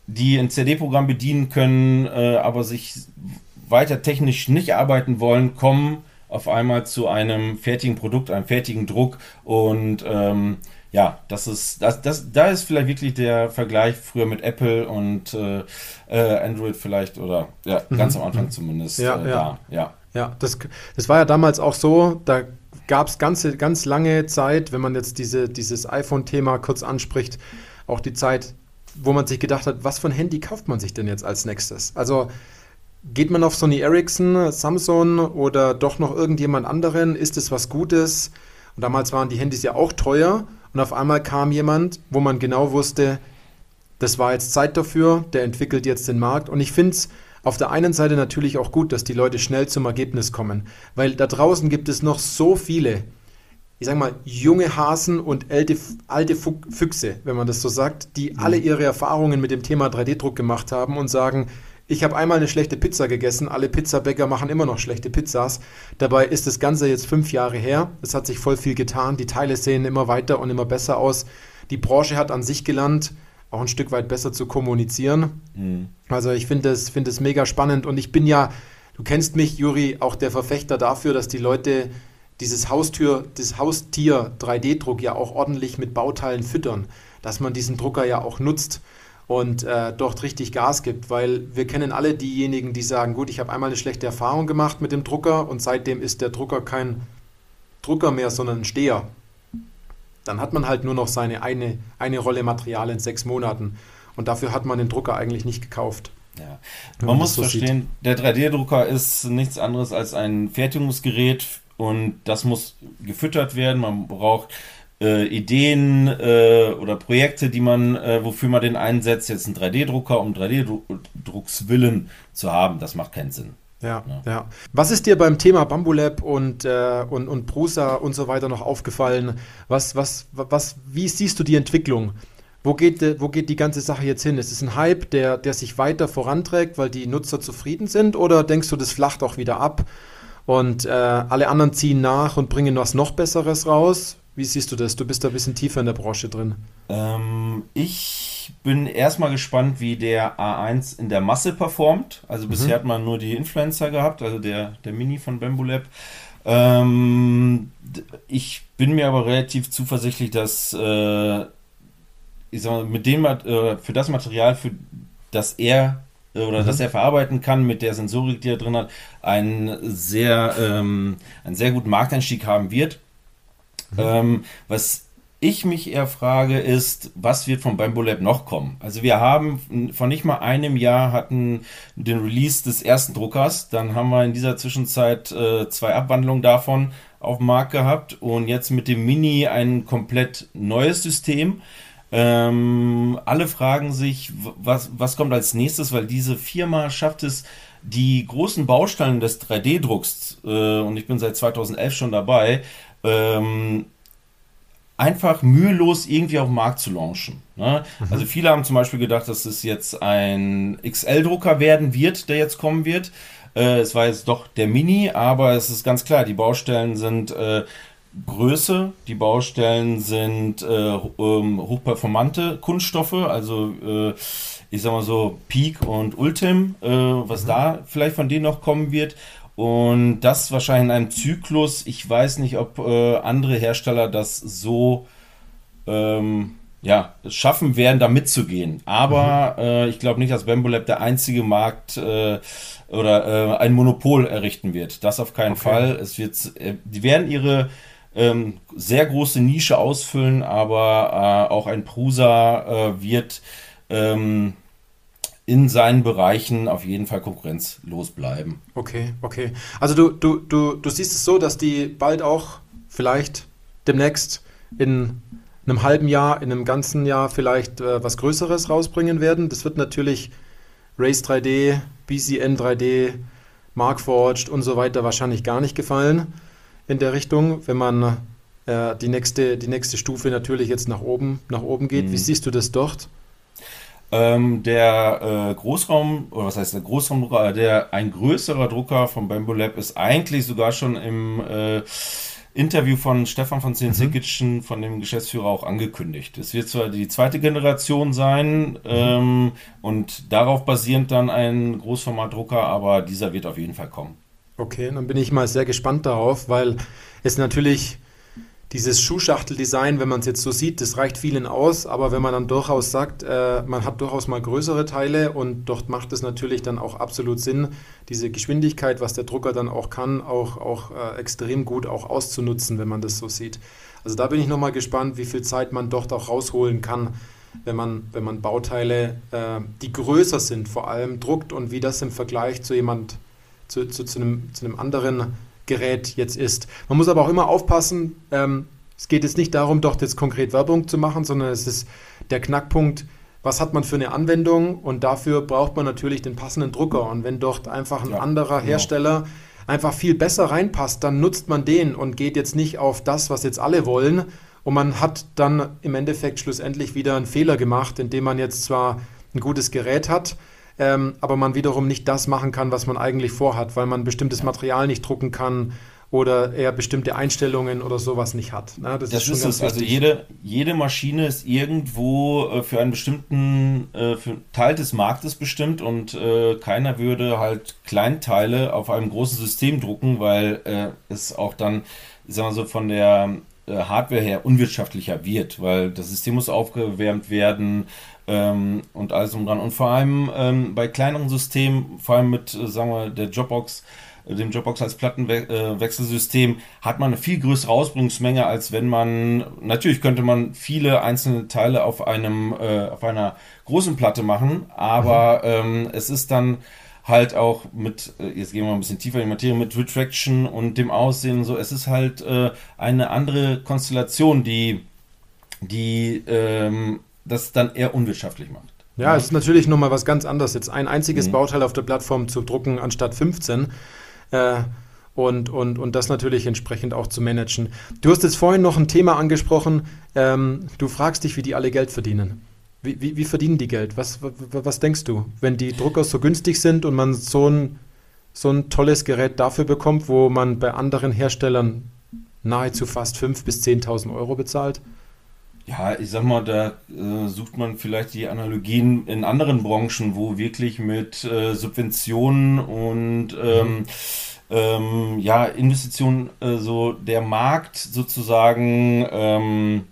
die ein CD-Programm bedienen können, äh, aber sich weiter technisch nicht arbeiten wollen, kommen auf einmal zu einem fertigen Produkt, einem fertigen Druck und ähm, ja, das ist, das, das, da ist vielleicht wirklich der Vergleich früher mit Apple und äh, äh, Android vielleicht oder ja, mhm. ganz am Anfang mhm. zumindest ja, äh, ja. da. Ja, ja das, das war ja damals auch so, da gab es ganze, ganz lange Zeit, wenn man jetzt diese, dieses iPhone-Thema kurz anspricht, auch die Zeit, wo man sich gedacht hat, was für ein Handy kauft man sich denn jetzt als nächstes? Also Geht man auf Sony Ericsson, Samsung oder doch noch irgendjemand anderen? Ist es was Gutes? Und damals waren die Handys ja auch teuer und auf einmal kam jemand, wo man genau wusste, das war jetzt Zeit dafür, der entwickelt jetzt den Markt. Und ich finde es auf der einen Seite natürlich auch gut, dass die Leute schnell zum Ergebnis kommen, weil da draußen gibt es noch so viele, ich sag mal, junge Hasen und alte, alte Füchse, wenn man das so sagt, die mhm. alle ihre Erfahrungen mit dem Thema 3D-Druck gemacht haben und sagen, ich habe einmal eine schlechte Pizza gegessen, alle Pizzabäcker machen immer noch schlechte Pizzas. Dabei ist das Ganze jetzt fünf Jahre her. Es hat sich voll viel getan. Die Teile sehen immer weiter und immer besser aus. Die Branche hat an sich gelernt, auch ein Stück weit besser zu kommunizieren. Mhm. Also ich finde es find mega spannend und ich bin ja, du kennst mich, Juri, auch der Verfechter dafür, dass die Leute dieses Haustür, das Haustier 3D-Druck ja auch ordentlich mit Bauteilen füttern, dass man diesen Drucker ja auch nutzt und äh, dort richtig Gas gibt, weil wir kennen alle diejenigen, die sagen, gut, ich habe einmal eine schlechte Erfahrung gemacht mit dem Drucker und seitdem ist der Drucker kein Drucker mehr, sondern ein Steher. Dann hat man halt nur noch seine eine, eine Rolle Material in sechs Monaten und dafür hat man den Drucker eigentlich nicht gekauft. Ja. Man, man muss so verstehen, sieht. der 3D-Drucker ist nichts anderes als ein Fertigungsgerät und das muss gefüttert werden. Man braucht äh, Ideen äh, oder Projekte, die man, äh, wofür man den einsetzt, jetzt einen 3D-Drucker, um 3D-Druckswillen zu haben, das macht keinen Sinn. Ja, ja, ja. Was ist dir beim Thema Bambulab und, äh, und, und Prusa und so weiter noch aufgefallen? Was, was, was, wie siehst du die Entwicklung? Wo geht, wo geht die ganze Sache jetzt hin? Ist es ein Hype, der, der sich weiter voranträgt, weil die Nutzer zufrieden sind? Oder denkst du, das flacht auch wieder ab und äh, alle anderen ziehen nach und bringen was noch Besseres raus? Wie siehst du das? Du bist da ein bisschen tiefer in der Branche drin. Ähm, ich bin erstmal gespannt, wie der A1 in der Masse performt. Also mhm. bisher hat man nur die Influencer gehabt, also der, der Mini von Bamboo Ähm, ich bin mir aber relativ zuversichtlich, dass äh, ich sag mal, mit dem äh, für das Material, für das er äh, oder mhm. das er verarbeiten kann mit der Sensorik, die er drin hat, einen sehr, ähm, einen sehr guten Markteinstieg haben wird. Mhm. Ähm, was ich mich eher frage, ist, was wird von Bamboo Lab noch kommen? Also wir haben vor nicht mal einem Jahr hatten den Release des ersten Druckers, dann haben wir in dieser Zwischenzeit äh, zwei Abwandlungen davon auf dem Markt gehabt und jetzt mit dem Mini ein komplett neues System. Ähm, alle fragen sich, was, was kommt als nächstes, weil diese Firma schafft es, die großen Bausteine des 3D-Drucks, äh, und ich bin seit 2011 schon dabei, ähm, einfach mühelos irgendwie auf den Markt zu launchen. Ne? Mhm. Also viele haben zum Beispiel gedacht, dass es jetzt ein XL-Drucker werden wird, der jetzt kommen wird. Äh, es war jetzt doch der Mini, aber es ist ganz klar, die Baustellen sind äh, Größe, die Baustellen sind äh, ähm, hochperformante Kunststoffe, also äh, ich sag mal so Peak und Ultim, äh, was mhm. da vielleicht von denen noch kommen wird. Und das wahrscheinlich in einem Zyklus. Ich weiß nicht, ob äh, andere Hersteller das so ähm, ja, schaffen werden, da mitzugehen. Aber mhm. äh, ich glaube nicht, dass Bambolab der einzige Markt äh, oder äh, ein Monopol errichten wird. Das auf keinen okay. Fall. Es wird, äh, die werden ihre ähm, sehr große Nische ausfüllen, aber äh, auch ein Prusa wird ähm, in seinen Bereichen auf jeden Fall konkurrenzlos bleiben. Okay, okay. Also du, du, du, du siehst es so, dass die bald auch vielleicht demnächst in einem halben Jahr, in einem ganzen Jahr vielleicht äh, was Größeres rausbringen werden. Das wird natürlich Race 3D, BCN 3D, Markforged und so weiter wahrscheinlich gar nicht gefallen. in der Richtung, wenn man äh, die, nächste, die nächste Stufe natürlich jetzt nach oben, nach oben geht. Mhm. Wie siehst du das dort? Ähm, der äh, Großraum, oder was heißt der Großraumdrucker, der ein größerer Drucker von Bamboo Lab ist eigentlich sogar schon im äh, Interview von Stefan von Zienzikic, mhm. von dem Geschäftsführer, auch angekündigt. Es wird zwar die zweite Generation sein mhm. ähm, und darauf basierend dann ein Großformatdrucker, aber dieser wird auf jeden Fall kommen. Okay, dann bin ich mal sehr gespannt darauf, weil es natürlich dieses Schuhschachteldesign, wenn man es jetzt so sieht, das reicht vielen aus, aber wenn man dann durchaus sagt, äh, man hat durchaus mal größere Teile und dort macht es natürlich dann auch absolut Sinn, diese Geschwindigkeit, was der Drucker dann auch kann, auch, auch äh, extrem gut auch auszunutzen, wenn man das so sieht. Also da bin ich nochmal gespannt, wie viel Zeit man dort auch rausholen kann, wenn man, wenn man Bauteile, äh, die größer sind, vor allem druckt und wie das im Vergleich zu jemand, zu, zu, zu, einem, zu einem anderen Gerät jetzt ist. Man muss aber auch immer aufpassen, ähm, es geht jetzt nicht darum, dort jetzt konkret Werbung zu machen, sondern es ist der Knackpunkt, was hat man für eine Anwendung und dafür braucht man natürlich den passenden Drucker. Und wenn dort einfach ein ja, anderer genau. Hersteller einfach viel besser reinpasst, dann nutzt man den und geht jetzt nicht auf das, was jetzt alle wollen. Und man hat dann im Endeffekt schlussendlich wieder einen Fehler gemacht, indem man jetzt zwar ein gutes Gerät hat, ähm, aber man wiederum nicht das machen kann, was man eigentlich vorhat, weil man bestimmtes Material nicht drucken kann oder er bestimmte Einstellungen oder sowas nicht hat. Na, das, das, ist, ist es. Also jede, jede Maschine ist irgendwo äh, für einen bestimmten äh, für Teil des Marktes bestimmt und äh, keiner würde halt Kleinteile auf einem großen System drucken, weil äh, es auch dann, sagen wir so, von der Hardware her unwirtschaftlicher wird, weil das System muss aufgewärmt werden, ähm, und alles um dran. Und vor allem ähm, bei kleineren Systemen, vor allem mit, äh, sagen wir, der Jobbox, äh, dem Jobbox als Plattenwechselsystem, äh, hat man eine viel größere Ausbringungsmenge, als wenn man, natürlich könnte man viele einzelne Teile auf einem, äh, auf einer großen Platte machen, aber mhm. ähm, es ist dann halt auch mit, äh, jetzt gehen wir mal ein bisschen tiefer in die Materie, mit Retraction und dem Aussehen und so, es ist halt äh, eine andere Konstellation, die, die ähm, das dann eher unwirtschaftlich macht. Ja, es ist natürlich nochmal was ganz anderes. Jetzt ein einziges mhm. Bauteil auf der Plattform zu drucken anstatt 15. Äh, und, und, und das natürlich entsprechend auch zu managen. Du hast jetzt vorhin noch ein Thema angesprochen. Ähm, du fragst dich, wie die alle Geld verdienen. Wie, wie, wie verdienen die Geld? Was, was, was, denkst du, wenn die Drucker so günstig sind und man so ein, so ein tolles Gerät dafür bekommt, wo man bei anderen Herstellern nahezu fast 5.000 bis 10.000 Euro bezahlt? Ja, ich sag mal, da äh, sucht man vielleicht die Analogien in anderen Branchen, wo wirklich mit äh, Subventionen und ähm, ähm, ja, Investitionen äh, so der Markt sozusagen ähm,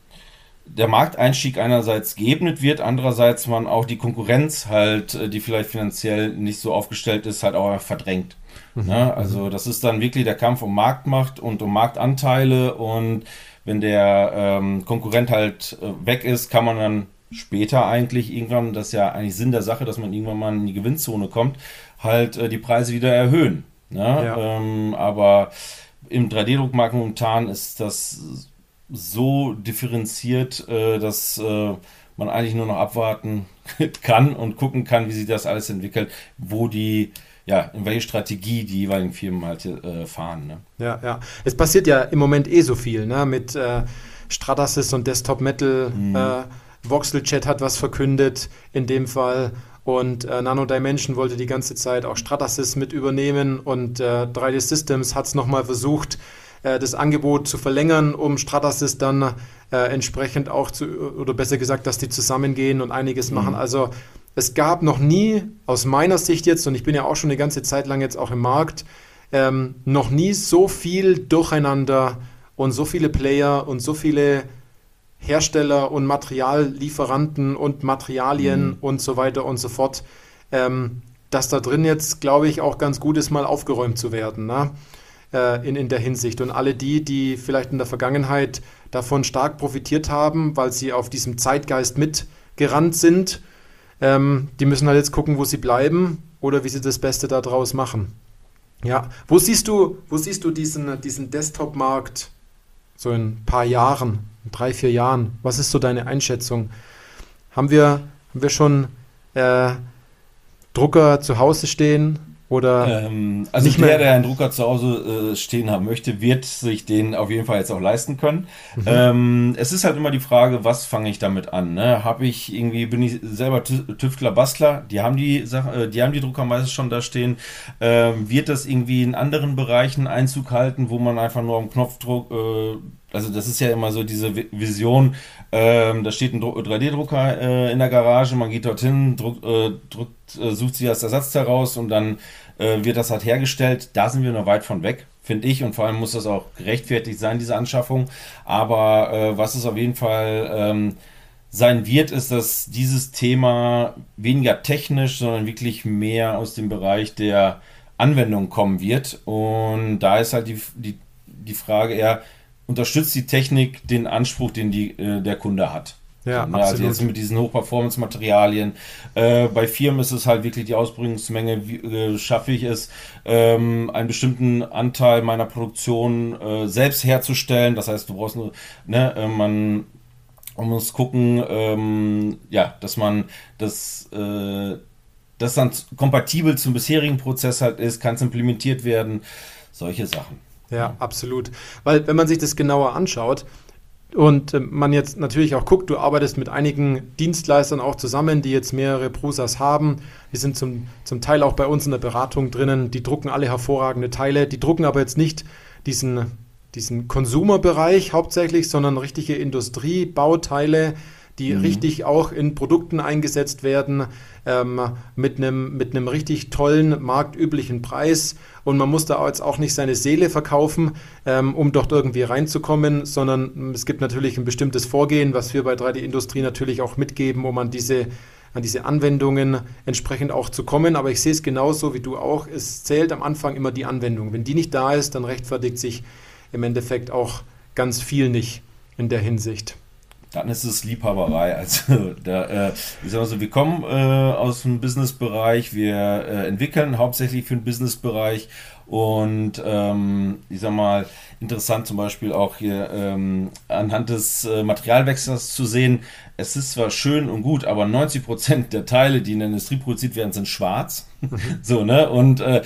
der Markteinstieg einerseits geebnet wird, andererseits man auch die Konkurrenz halt, äh, die vielleicht finanziell nicht so aufgestellt ist, halt auch verdrängt. Mhm. Ne? also das ist dann wirklich der Kampf um Marktmacht und um Marktanteile und wenn der ähm, Konkurrent halt äh, weg ist, kann man dann später eigentlich irgendwann, das ist ja eigentlich Sinn der Sache, dass man irgendwann mal in die Gewinnzone kommt, halt äh, die Preise wieder erhöhen. Ne? Ja. Ähm, aber im 3D-Druckmarkt momentan ist das so differenziert, äh, dass äh, man eigentlich nur noch abwarten (laughs) kann und gucken kann, wie sich das alles entwickelt, wo die ja, in welche Strategie die jeweiligen Firmen halt äh, fahren. Ne? Ja, ja. Es passiert ja im Moment eh so viel, ne? Mit äh, Stratasys und Desktop Metal. Mhm. Äh, VoxelChat hat was verkündet in dem Fall. Und äh, Nano Dimension wollte die ganze Zeit auch Stratasys mit übernehmen und äh, 3D Systems hat es nochmal versucht, äh, das Angebot zu verlängern, um Stratasys dann äh, entsprechend auch zu, oder besser gesagt, dass die zusammengehen und einiges mhm. machen. Also es gab noch nie, aus meiner Sicht jetzt, und ich bin ja auch schon eine ganze Zeit lang jetzt auch im Markt, ähm, noch nie so viel Durcheinander und so viele Player und so viele Hersteller und Materiallieferanten und Materialien mhm. und so weiter und so fort, ähm, dass da drin jetzt, glaube ich, auch ganz gut ist, mal aufgeräumt zu werden ne? Äh, in, in der Hinsicht. Und alle die, die vielleicht in der Vergangenheit davon stark profitiert haben, weil sie auf diesem Zeitgeist mitgerannt sind, ähm, die müssen halt jetzt gucken, wo sie bleiben oder wie sie das Beste daraus machen. Ja, wo siehst du, wo siehst du diesen, diesen Desktop-Markt so in ein paar Jahren, in drei, vier Jahren? Was ist so deine Einschätzung? Haben wir, haben wir schon äh, Drucker zu Hause stehen, Oder ähm, also nicht der, mehr. der einen Drucker zu Hause äh, stehen haben möchte, wird sich den auf jeden Fall jetzt auch leisten können. Mhm. Ähm, es ist halt immer die Frage, was fange ich damit an? Ne? Habe ich irgendwie, bin ich selber Tüftler, Bastler, die haben die Sache, äh, die haben die Drucker meistens schon da stehen. Ähm, wird das irgendwie in anderen Bereichen Einzug halten, wo man einfach nur am Knopfdruck äh, also das ist ja immer so diese Vision, ähm, da steht ein 3D-Drucker äh, in der Garage, man geht dorthin, druck, äh, druckt, äh, sucht sich das Ersatzteil raus und dann äh, wird das halt hergestellt. Da sind wir noch weit von weg, finde ich. Und vor allem muss das auch gerechtfertigt sein, diese Anschaffung. Aber äh, was es auf jeden Fall ähm, sein wird, ist, dass dieses Thema weniger technisch, sondern wirklich mehr aus dem Bereich der Anwendung kommen wird. Und da ist halt die, die, die Frage eher, unterstützt die Technik den Anspruch, den die, äh, der Kunde hat. Ja, ne? Also jetzt mit diesen Hochperformance-Materialien. Äh, bei Firmen ist es halt wirklich die Ausbringungsmenge, wie äh, schaffe ich es, ähm, einen bestimmten Anteil meiner Produktion äh, selbst herzustellen. Das heißt, du brauchst nur, ne, äh, man, man muss gucken, ähm, ja, dass man das, äh, das dann kompatibel zum bisherigen Prozess halt ist, kann es implementiert werden, solche Sachen. Ja, absolut. Weil wenn man sich das genauer anschaut und äh, man jetzt natürlich auch guckt, du arbeitest mit einigen Dienstleistern auch zusammen, die jetzt mehrere Prusas haben. Die sind zum, zum Teil auch bei uns in der Beratung drinnen. Die drucken alle hervorragende Teile. Die drucken aber jetzt nicht diesen, diesen Konsumerbereich hauptsächlich, sondern richtige Industriebauteile, die mhm. richtig auch in Produkten eingesetzt werden, ähm, mit einem mit richtig tollen, marktüblichen Preis. Und man muss da jetzt auch nicht seine Seele verkaufen, ähm, um dort irgendwie reinzukommen, sondern es gibt natürlich ein bestimmtes Vorgehen, was wir bei 3D-Industrie natürlich auch mitgeben, um an diese an diese Anwendungen entsprechend auch zu kommen. Aber ich sehe es genauso wie du auch. Es zählt am Anfang immer die Anwendung. Wenn die nicht da ist, dann rechtfertigt sich im Endeffekt auch ganz viel nicht in der Hinsicht dann ist es Liebhaberei. Also da, äh, ich sag mal so, wir kommen äh, aus dem Businessbereich, wir äh, entwickeln hauptsächlich für den Businessbereich und ähm, ich sag mal, interessant zum Beispiel auch hier ähm, anhand des äh, Materialwechsels zu sehen, es ist zwar schön und gut, aber 90 Prozent der Teile, die in der Industrie produziert werden, sind schwarz. Mhm. (laughs) so, ne? Und äh,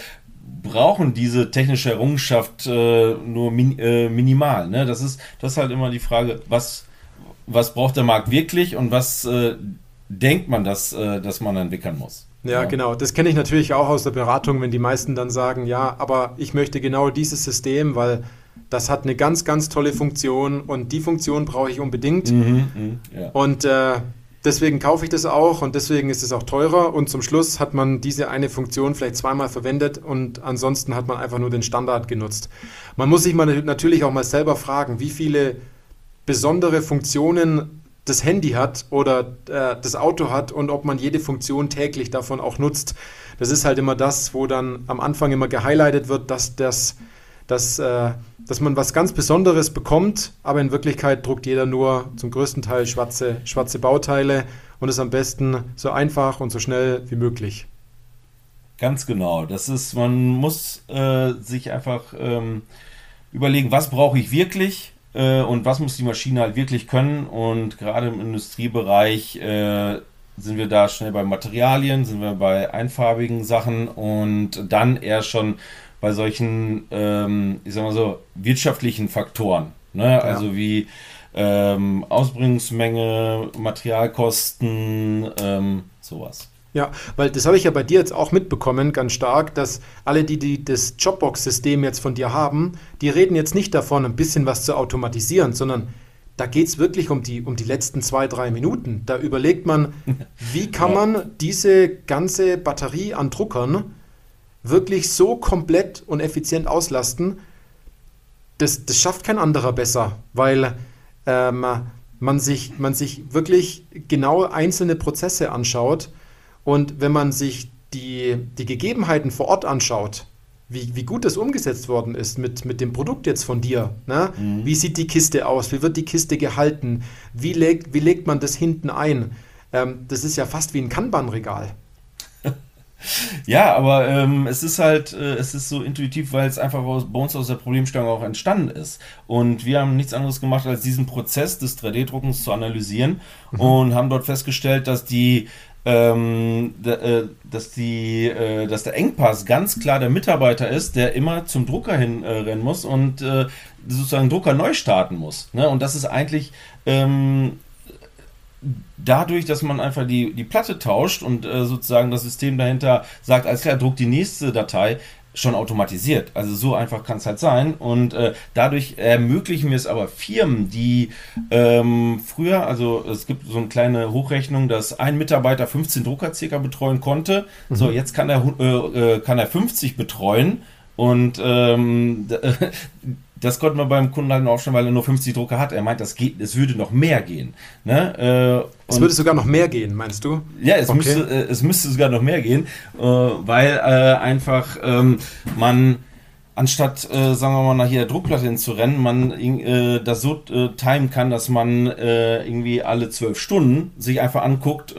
brauchen diese technische Errungenschaft äh, nur min, äh, minimal. Ne? Das ist das ist halt immer die Frage, was was braucht der Markt wirklich und was äh, denkt man, dass, äh, dass man entwickeln muss. Ja, ja, genau. Das kenne ich natürlich auch aus der Beratung, wenn die meisten dann sagen, ja, aber ich möchte genau dieses System, weil das hat eine ganz, ganz tolle Funktion und die Funktion brauche ich unbedingt. Mhm, mh, ja. Und äh, deswegen kaufe ich das auch und deswegen ist es auch teurer und zum Schluss hat man diese eine Funktion vielleicht zweimal verwendet und ansonsten hat man einfach nur den Standard genutzt. Man muss sich mal natürlich auch mal selber fragen, wie viele besondere Funktionen das Handy hat oder äh, das Auto hat und ob man jede Funktion täglich davon auch nutzt. Das ist halt immer das, wo dann am Anfang immer gehighlightet wird, dass, das, dass, äh, dass man was ganz Besonderes bekommt, aber in Wirklichkeit druckt jeder nur zum größten Teil schwarze, schwarze Bauteile und ist am besten so einfach und so schnell wie möglich. Ganz genau. Das ist, man muss äh, sich einfach ähm, überlegen, was brauche ich wirklich äh, und was muss die Maschine halt wirklich können. Und gerade im Industriebereich äh, sind wir da schnell bei Materialien, sind wir bei einfarbigen Sachen und dann eher schon bei solchen, ähm, ich sag mal so, wirtschaftlichen Faktoren. Ne? Ja. Also wie ähm, Ausbringungsmenge, Materialkosten, ähm, sowas. Ja, weil das habe ich ja bei dir jetzt auch mitbekommen, ganz stark, dass alle, die, die das Jobbox-System jetzt von dir haben, die reden jetzt nicht davon, ein bisschen was zu automatisieren, sondern da geht es wirklich um die, um die letzten zwei, drei Minuten. Da überlegt man, (laughs) wie kann man diese ganze Batterie an Druckern wirklich so komplett und effizient auslasten. Das, das schafft kein anderer besser, weil ähm, man, sich, man sich wirklich genau einzelne Prozesse anschaut und wenn man sich die, die Gegebenheiten vor Ort anschaut, wie, wie gut das umgesetzt worden ist mit, mit dem Produkt jetzt von dir. Ne? Mhm. Wie sieht die Kiste aus? Wie wird die Kiste gehalten? Wie legt, wie legt man das hinten ein? Ähm, das ist ja fast wie ein Kanban-Regal. (laughs) Ja, aber ähm, es ist halt, äh, es ist so intuitiv, weil es einfach aus, bei uns aus der Problemstellung auch entstanden ist. Und wir haben nichts anderes gemacht, als diesen Prozess des 3D-Druckens zu analysieren mhm. und haben dort festgestellt, dass die ähm, äh, dass, die, äh, dass der Engpass ganz klar der Mitarbeiter ist, der immer zum Drucker hinrennen äh, muss und sozusagen Drucker neu starten muss. Ne? Und das ist eigentlich ähm, dadurch, dass man einfach die, die Platte tauscht und äh, sozusagen das System dahinter sagt, als klar, druck die nächste Datei, schon automatisiert. Also so einfach kann es halt sein. Und äh, dadurch ermöglichen wir es aber Firmen, die ähm, früher, also es gibt so eine kleine Hochrechnung, dass ein Mitarbeiter 15 Drucker circa betreuen konnte. Mhm. So, jetzt kann er, äh, äh kann er 50 betreuen. Und ähm, das konnte man beim Kunden halt auch schon, weil er nur 50 Drucker hat. Er meint, das geht, es würde noch mehr gehen. Ne? Äh, es würde sogar noch mehr gehen, meinst du? Ja, es, okay. müsste, äh, es müsste sogar noch mehr gehen, äh, weil äh, einfach ähm, man anstatt, äh, sagen wir mal, nach jeder Druckplatte hinzurennen, man äh, das so timen kann, dass man irgendwie alle zwölf Stunden sich einfach anguckt,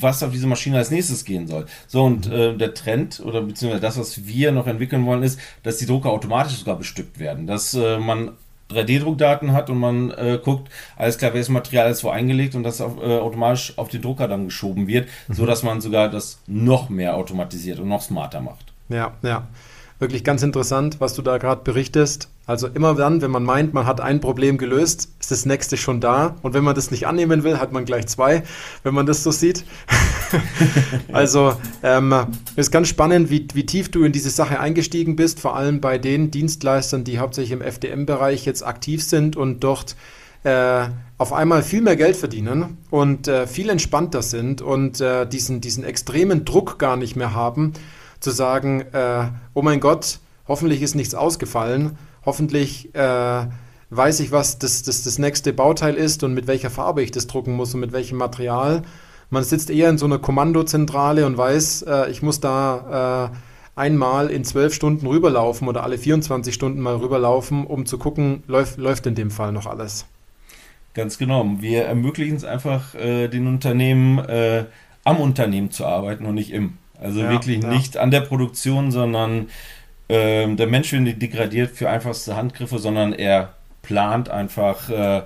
was auf diese Maschine als nächstes gehen soll. So, und äh, der Trend oder beziehungsweise das, was wir noch entwickeln wollen, ist, dass die Drucker automatisch sogar bestückt werden. Dass äh, man 3D-Druckdaten hat und man äh, guckt, alles klar, welches Material ist wo eingelegt und das auf, äh, automatisch auf den Drucker dann geschoben wird, mhm. so dass man sogar das noch mehr automatisiert und noch smarter macht. Ja, ja. Wirklich ganz interessant, was du da gerade berichtest. Also immer dann, wenn man meint, man hat ein Problem gelöst, ist das nächste schon da. Und wenn man das nicht annehmen will, hat man gleich zwei, wenn man das so sieht. (laughs) also ähm, ist ganz spannend, wie, wie tief du in diese Sache eingestiegen bist, vor allem bei den Dienstleistern, die hauptsächlich im FDM-Bereich jetzt aktiv sind und dort äh, auf einmal viel mehr Geld verdienen und äh, viel entspannter sind und äh, diesen, diesen extremen Druck gar nicht mehr haben zu sagen, äh, oh mein Gott, hoffentlich ist nichts ausgefallen, hoffentlich äh, weiß ich, was das, das, das nächste Bauteil ist und mit welcher Farbe ich das drucken muss und mit welchem Material. Man sitzt eher in so einer Kommandozentrale und weiß, äh, ich muss da äh, einmal in zwölf Stunden rüberlaufen oder alle 24 Stunden mal rüberlaufen, um zu gucken, läuft, läuft in dem Fall noch alles. Ganz genau. Wir ermöglichen es einfach äh, den Unternehmen, äh, am Unternehmen zu arbeiten und nicht im. Also ja, wirklich ja. nicht an der Produktion, sondern ähm, der Mensch wird nicht degradiert für einfachste Handgriffe, sondern er plant einfach äh,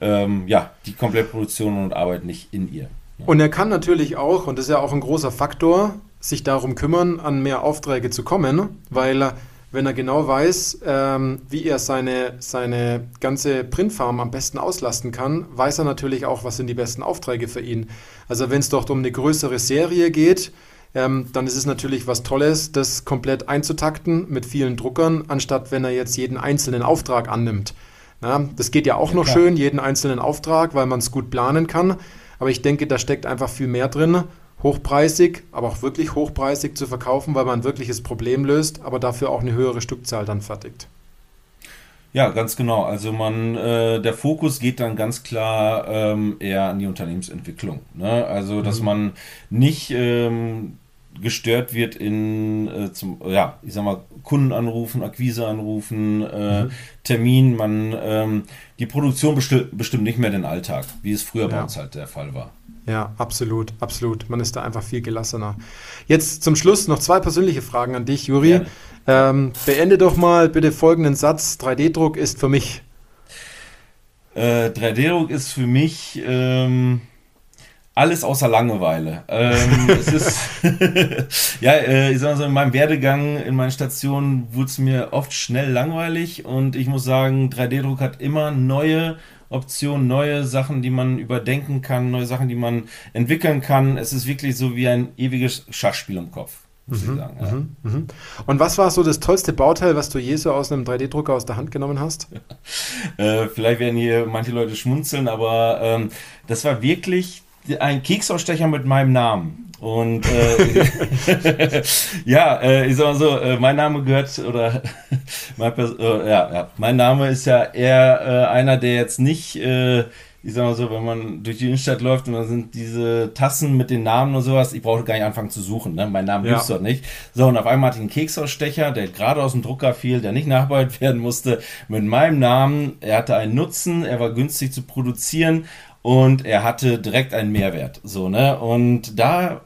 ähm, ja, die komplette Produktion und arbeitet nicht in ihr. Ja. Und er kann natürlich auch, und das ist ja auch ein großer Faktor, sich darum kümmern, an mehr Aufträge zu kommen, weil wenn er genau weiß, ähm, wie er seine, seine ganze Printfarm am besten auslasten kann, weiß er natürlich auch, was sind die besten Aufträge für ihn. Also wenn es dort um eine größere Serie geht, ähm, dann ist es natürlich was Tolles, das komplett einzutakten mit vielen Druckern, anstatt wenn er jetzt jeden einzelnen Auftrag annimmt. Ja, das geht ja auch ja, noch klar. schön, jeden einzelnen Auftrag, weil man es gut planen kann. Aber ich denke, da steckt einfach viel mehr drin, hochpreisig, aber auch wirklich hochpreisig zu verkaufen, weil man ein wirkliches Problem löst, aber dafür auch eine höhere Stückzahl dann fertigt. Ja, ganz genau. Also man, äh, der Fokus geht dann ganz klar ähm, eher an die Unternehmensentwicklung. Ne? Also dass mhm. man nicht ähm, gestört wird in äh, zum ja ich sag mal Kunden anrufen Akquise anrufen äh, mhm. Termin man ähm, die Produktion besti bestimmt nicht mehr den Alltag wie es früher ja. bei uns halt der Fall war. Ja absolut absolut. Man ist da einfach viel gelassener. Jetzt zum Schluss noch zwei persönliche Fragen an dich Juri. Ähm, beende doch mal bitte folgenden Satz. 3D-Druck ist für mich. Äh, 3D-Druck ist für mich ähm alles außer Langeweile. Ähm, (laughs) es ist, (laughs) ja, äh, ich sag mal so, in meinem Werdegang, in meinen Stationen wurde es mir oft schnell langweilig und ich muss sagen, 3D-Druck hat immer neue Optionen, neue Sachen, die man überdenken kann, neue Sachen, die man entwickeln kann. Es ist wirklich so wie ein ewiges Schachspiel im Kopf. Muss mhm, ich sagen, ja. mhm, mhm. Und was war so das tollste Bauteil, was du je so aus einem 3D-Drucker aus der Hand genommen hast? (laughs) äh, vielleicht werden hier manche Leute schmunzeln, aber ähm, das war wirklich ein Keksausstecher mit meinem Namen. Und äh, (laughs) ja, äh, ich sag mal so, äh, mein Name gehört oder (laughs) mein, äh, ja, ja, mein Name ist ja eher äh, einer, der jetzt nicht, äh, ich sag mal so, wenn man durch die Innenstadt läuft und dann sind diese Tassen mit den Namen und sowas, ich brauche gar nicht anfangen zu suchen, ne? Mein Name ja. gibt's dort nicht. So, und auf einmal hatte ich einen Keksausstecher, der gerade aus dem Drucker fiel, der nicht nachbearbeitet (laughs) werden musste, mit meinem Namen. Er hatte einen Nutzen, er war günstig zu produzieren und er hatte direkt einen Mehrwert. So, ne? Und da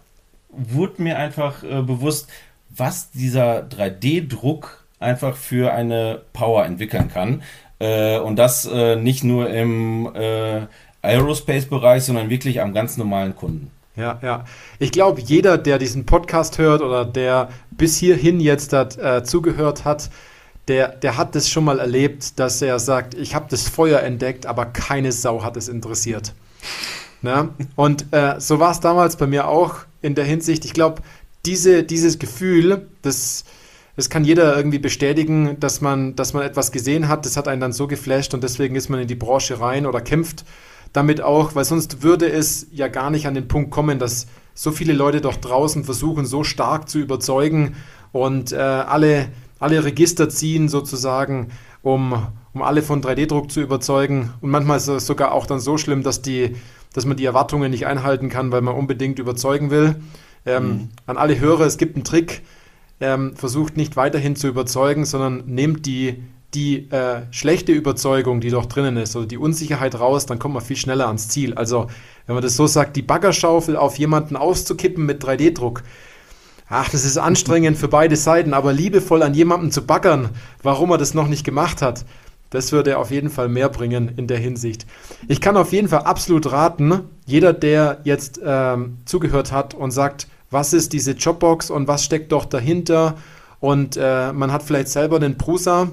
wurde mir einfach äh, bewusst, was dieser 3D-Druck einfach für eine Power entwickeln kann. Äh, und das äh, nicht nur im äh, Aerospace-Bereich, sondern wirklich am ganz normalen Kunden. Ja, ja. Ich glaube, jeder, der diesen Podcast hört oder der bis hierhin jetzt dat, äh, zugehört hat, der, der hat das schon mal erlebt, dass er sagt, ich habe das Feuer entdeckt, aber keine Sau hat es interessiert. Ne? Und äh, so war es damals bei mir auch in der Hinsicht. Ich glaube, diese, dieses Gefühl, das, das kann jeder irgendwie bestätigen, dass man, dass man etwas gesehen hat, das hat einen dann so geflasht und deswegen ist man in die Branche rein oder kämpft damit auch, weil sonst würde es ja gar nicht an den Punkt kommen, dass so viele Leute doch draußen versuchen, so stark zu überzeugen und äh, alle, alle Register ziehen sozusagen, um, um alle von 3D-Druck zu überzeugen. Und manchmal ist es sogar auch dann so schlimm, dass, die, dass man die Erwartungen nicht einhalten kann, weil man unbedingt überzeugen will. Ähm, mhm. An alle Hörer, es gibt einen Trick, ähm, versucht nicht weiterhin zu überzeugen, sondern nehmt die die äh, schlechte Überzeugung, die doch drinnen ist, oder die Unsicherheit raus, dann kommt man viel schneller ans Ziel. Also, wenn man das so sagt, die Baggerschaufel auf jemanden auszukippen mit 3D-Druck, ach, das ist anstrengend für beide Seiten, aber liebevoll an jemanden zu baggern, warum er das noch nicht gemacht hat, das würde auf jeden Fall mehr bringen in der Hinsicht. Ich kann auf jeden Fall absolut raten, jeder, der jetzt ähm, zugehört hat und sagt, was ist diese Jobbox und was steckt doch dahinter und äh, man hat vielleicht selber den Prusa,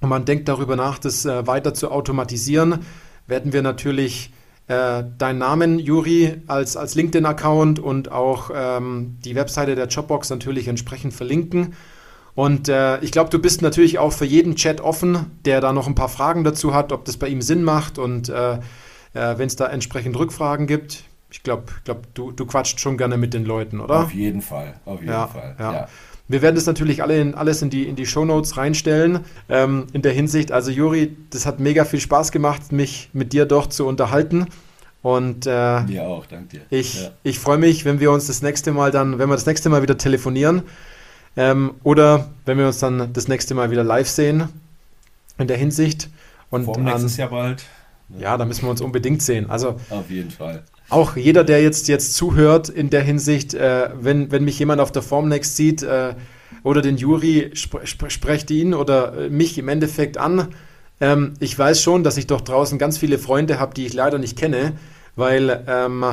und man denkt darüber nach, das äh, weiter zu automatisieren, werden wir natürlich äh, deinen Namen, Juri, als, als LinkedIn-Account und auch ähm, die Webseite der Jobbox natürlich entsprechend verlinken. Und äh, ich glaube, du bist natürlich auch für jeden Chat offen, der da noch ein paar Fragen dazu hat, ob das bei ihm Sinn macht und äh, äh wenn es da entsprechend Rückfragen gibt. Ich glaube, glaub, du, du quatscht schon gerne mit den Leuten, oder? Auf jeden Fall, auf jeden ja, Fall. Ja. ja. Wir werden das natürlich alle in, alles in die, in die Shownotes reinstellen. Ähm, in der Hinsicht, also Juri, das hat mega viel Spaß gemacht, mich mit dir doch zu unterhalten. Und äh, mir auch, danke dir. Ich, ja. ich freue mich, wenn wir uns das nächste Mal dann, wenn wir das nächste Mal wieder telefonieren ähm, oder wenn wir uns dann das nächste Mal wieder live sehen in der Hinsicht. Und Vor nächstes Jahr bald. Ja, da müssen wir uns unbedingt sehen. Also auf jeden Fall auch jeder, der jetzt, jetzt zuhört in der Hinsicht, äh, wenn, wenn mich jemand auf der Formnext sieht äh, oder den Juri, sp sp sprecht ihn oder äh, mich im Endeffekt an. Ähm, ich weiß schon, dass ich doch draußen ganz viele Freunde habe, die ich leider nicht kenne, weil ähm,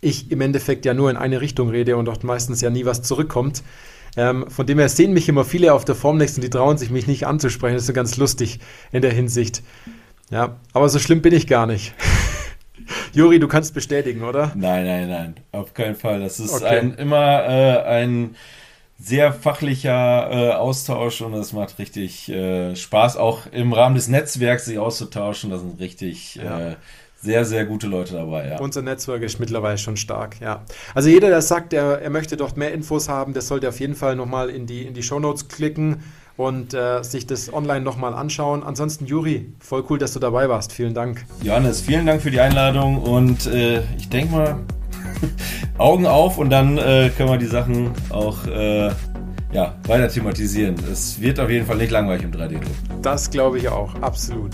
ich im Endeffekt ja nur in eine Richtung rede und dort meistens ja nie was zurückkommt. Ähm, von dem her sehen mich immer viele auf der Formnext und die trauen sich mich nicht anzusprechen. Das ist so ganz lustig in der Hinsicht. Ja, aber so schlimm bin ich gar nicht. (laughs) Juri, du kannst bestätigen, oder? Nein, nein, nein, auf keinen Fall. Das ist okay. ein, immer äh, ein sehr fachlicher äh, Austausch und es macht richtig äh, Spaß, auch im Rahmen des Netzwerks sich auszutauschen. Da sind richtig ja. äh, sehr, sehr gute Leute dabei. Ja. Unser Netzwerk ist mittlerweile schon stark, ja. Also jeder, der sagt, er, er möchte dort mehr Infos haben, der sollte auf jeden Fall nochmal in die, in die Shownotes klicken und äh, sich das online nochmal anschauen. Ansonsten, Juri, voll cool, dass du dabei warst. Vielen Dank. Johannes, vielen Dank für die Einladung und äh, ich denke mal, (laughs) Augen auf und dann äh, können wir die Sachen auch äh, ja, weiter thematisieren. Es wird auf jeden Fall nicht langweilig im 3D-Druck. Das glaube ich auch, absolut.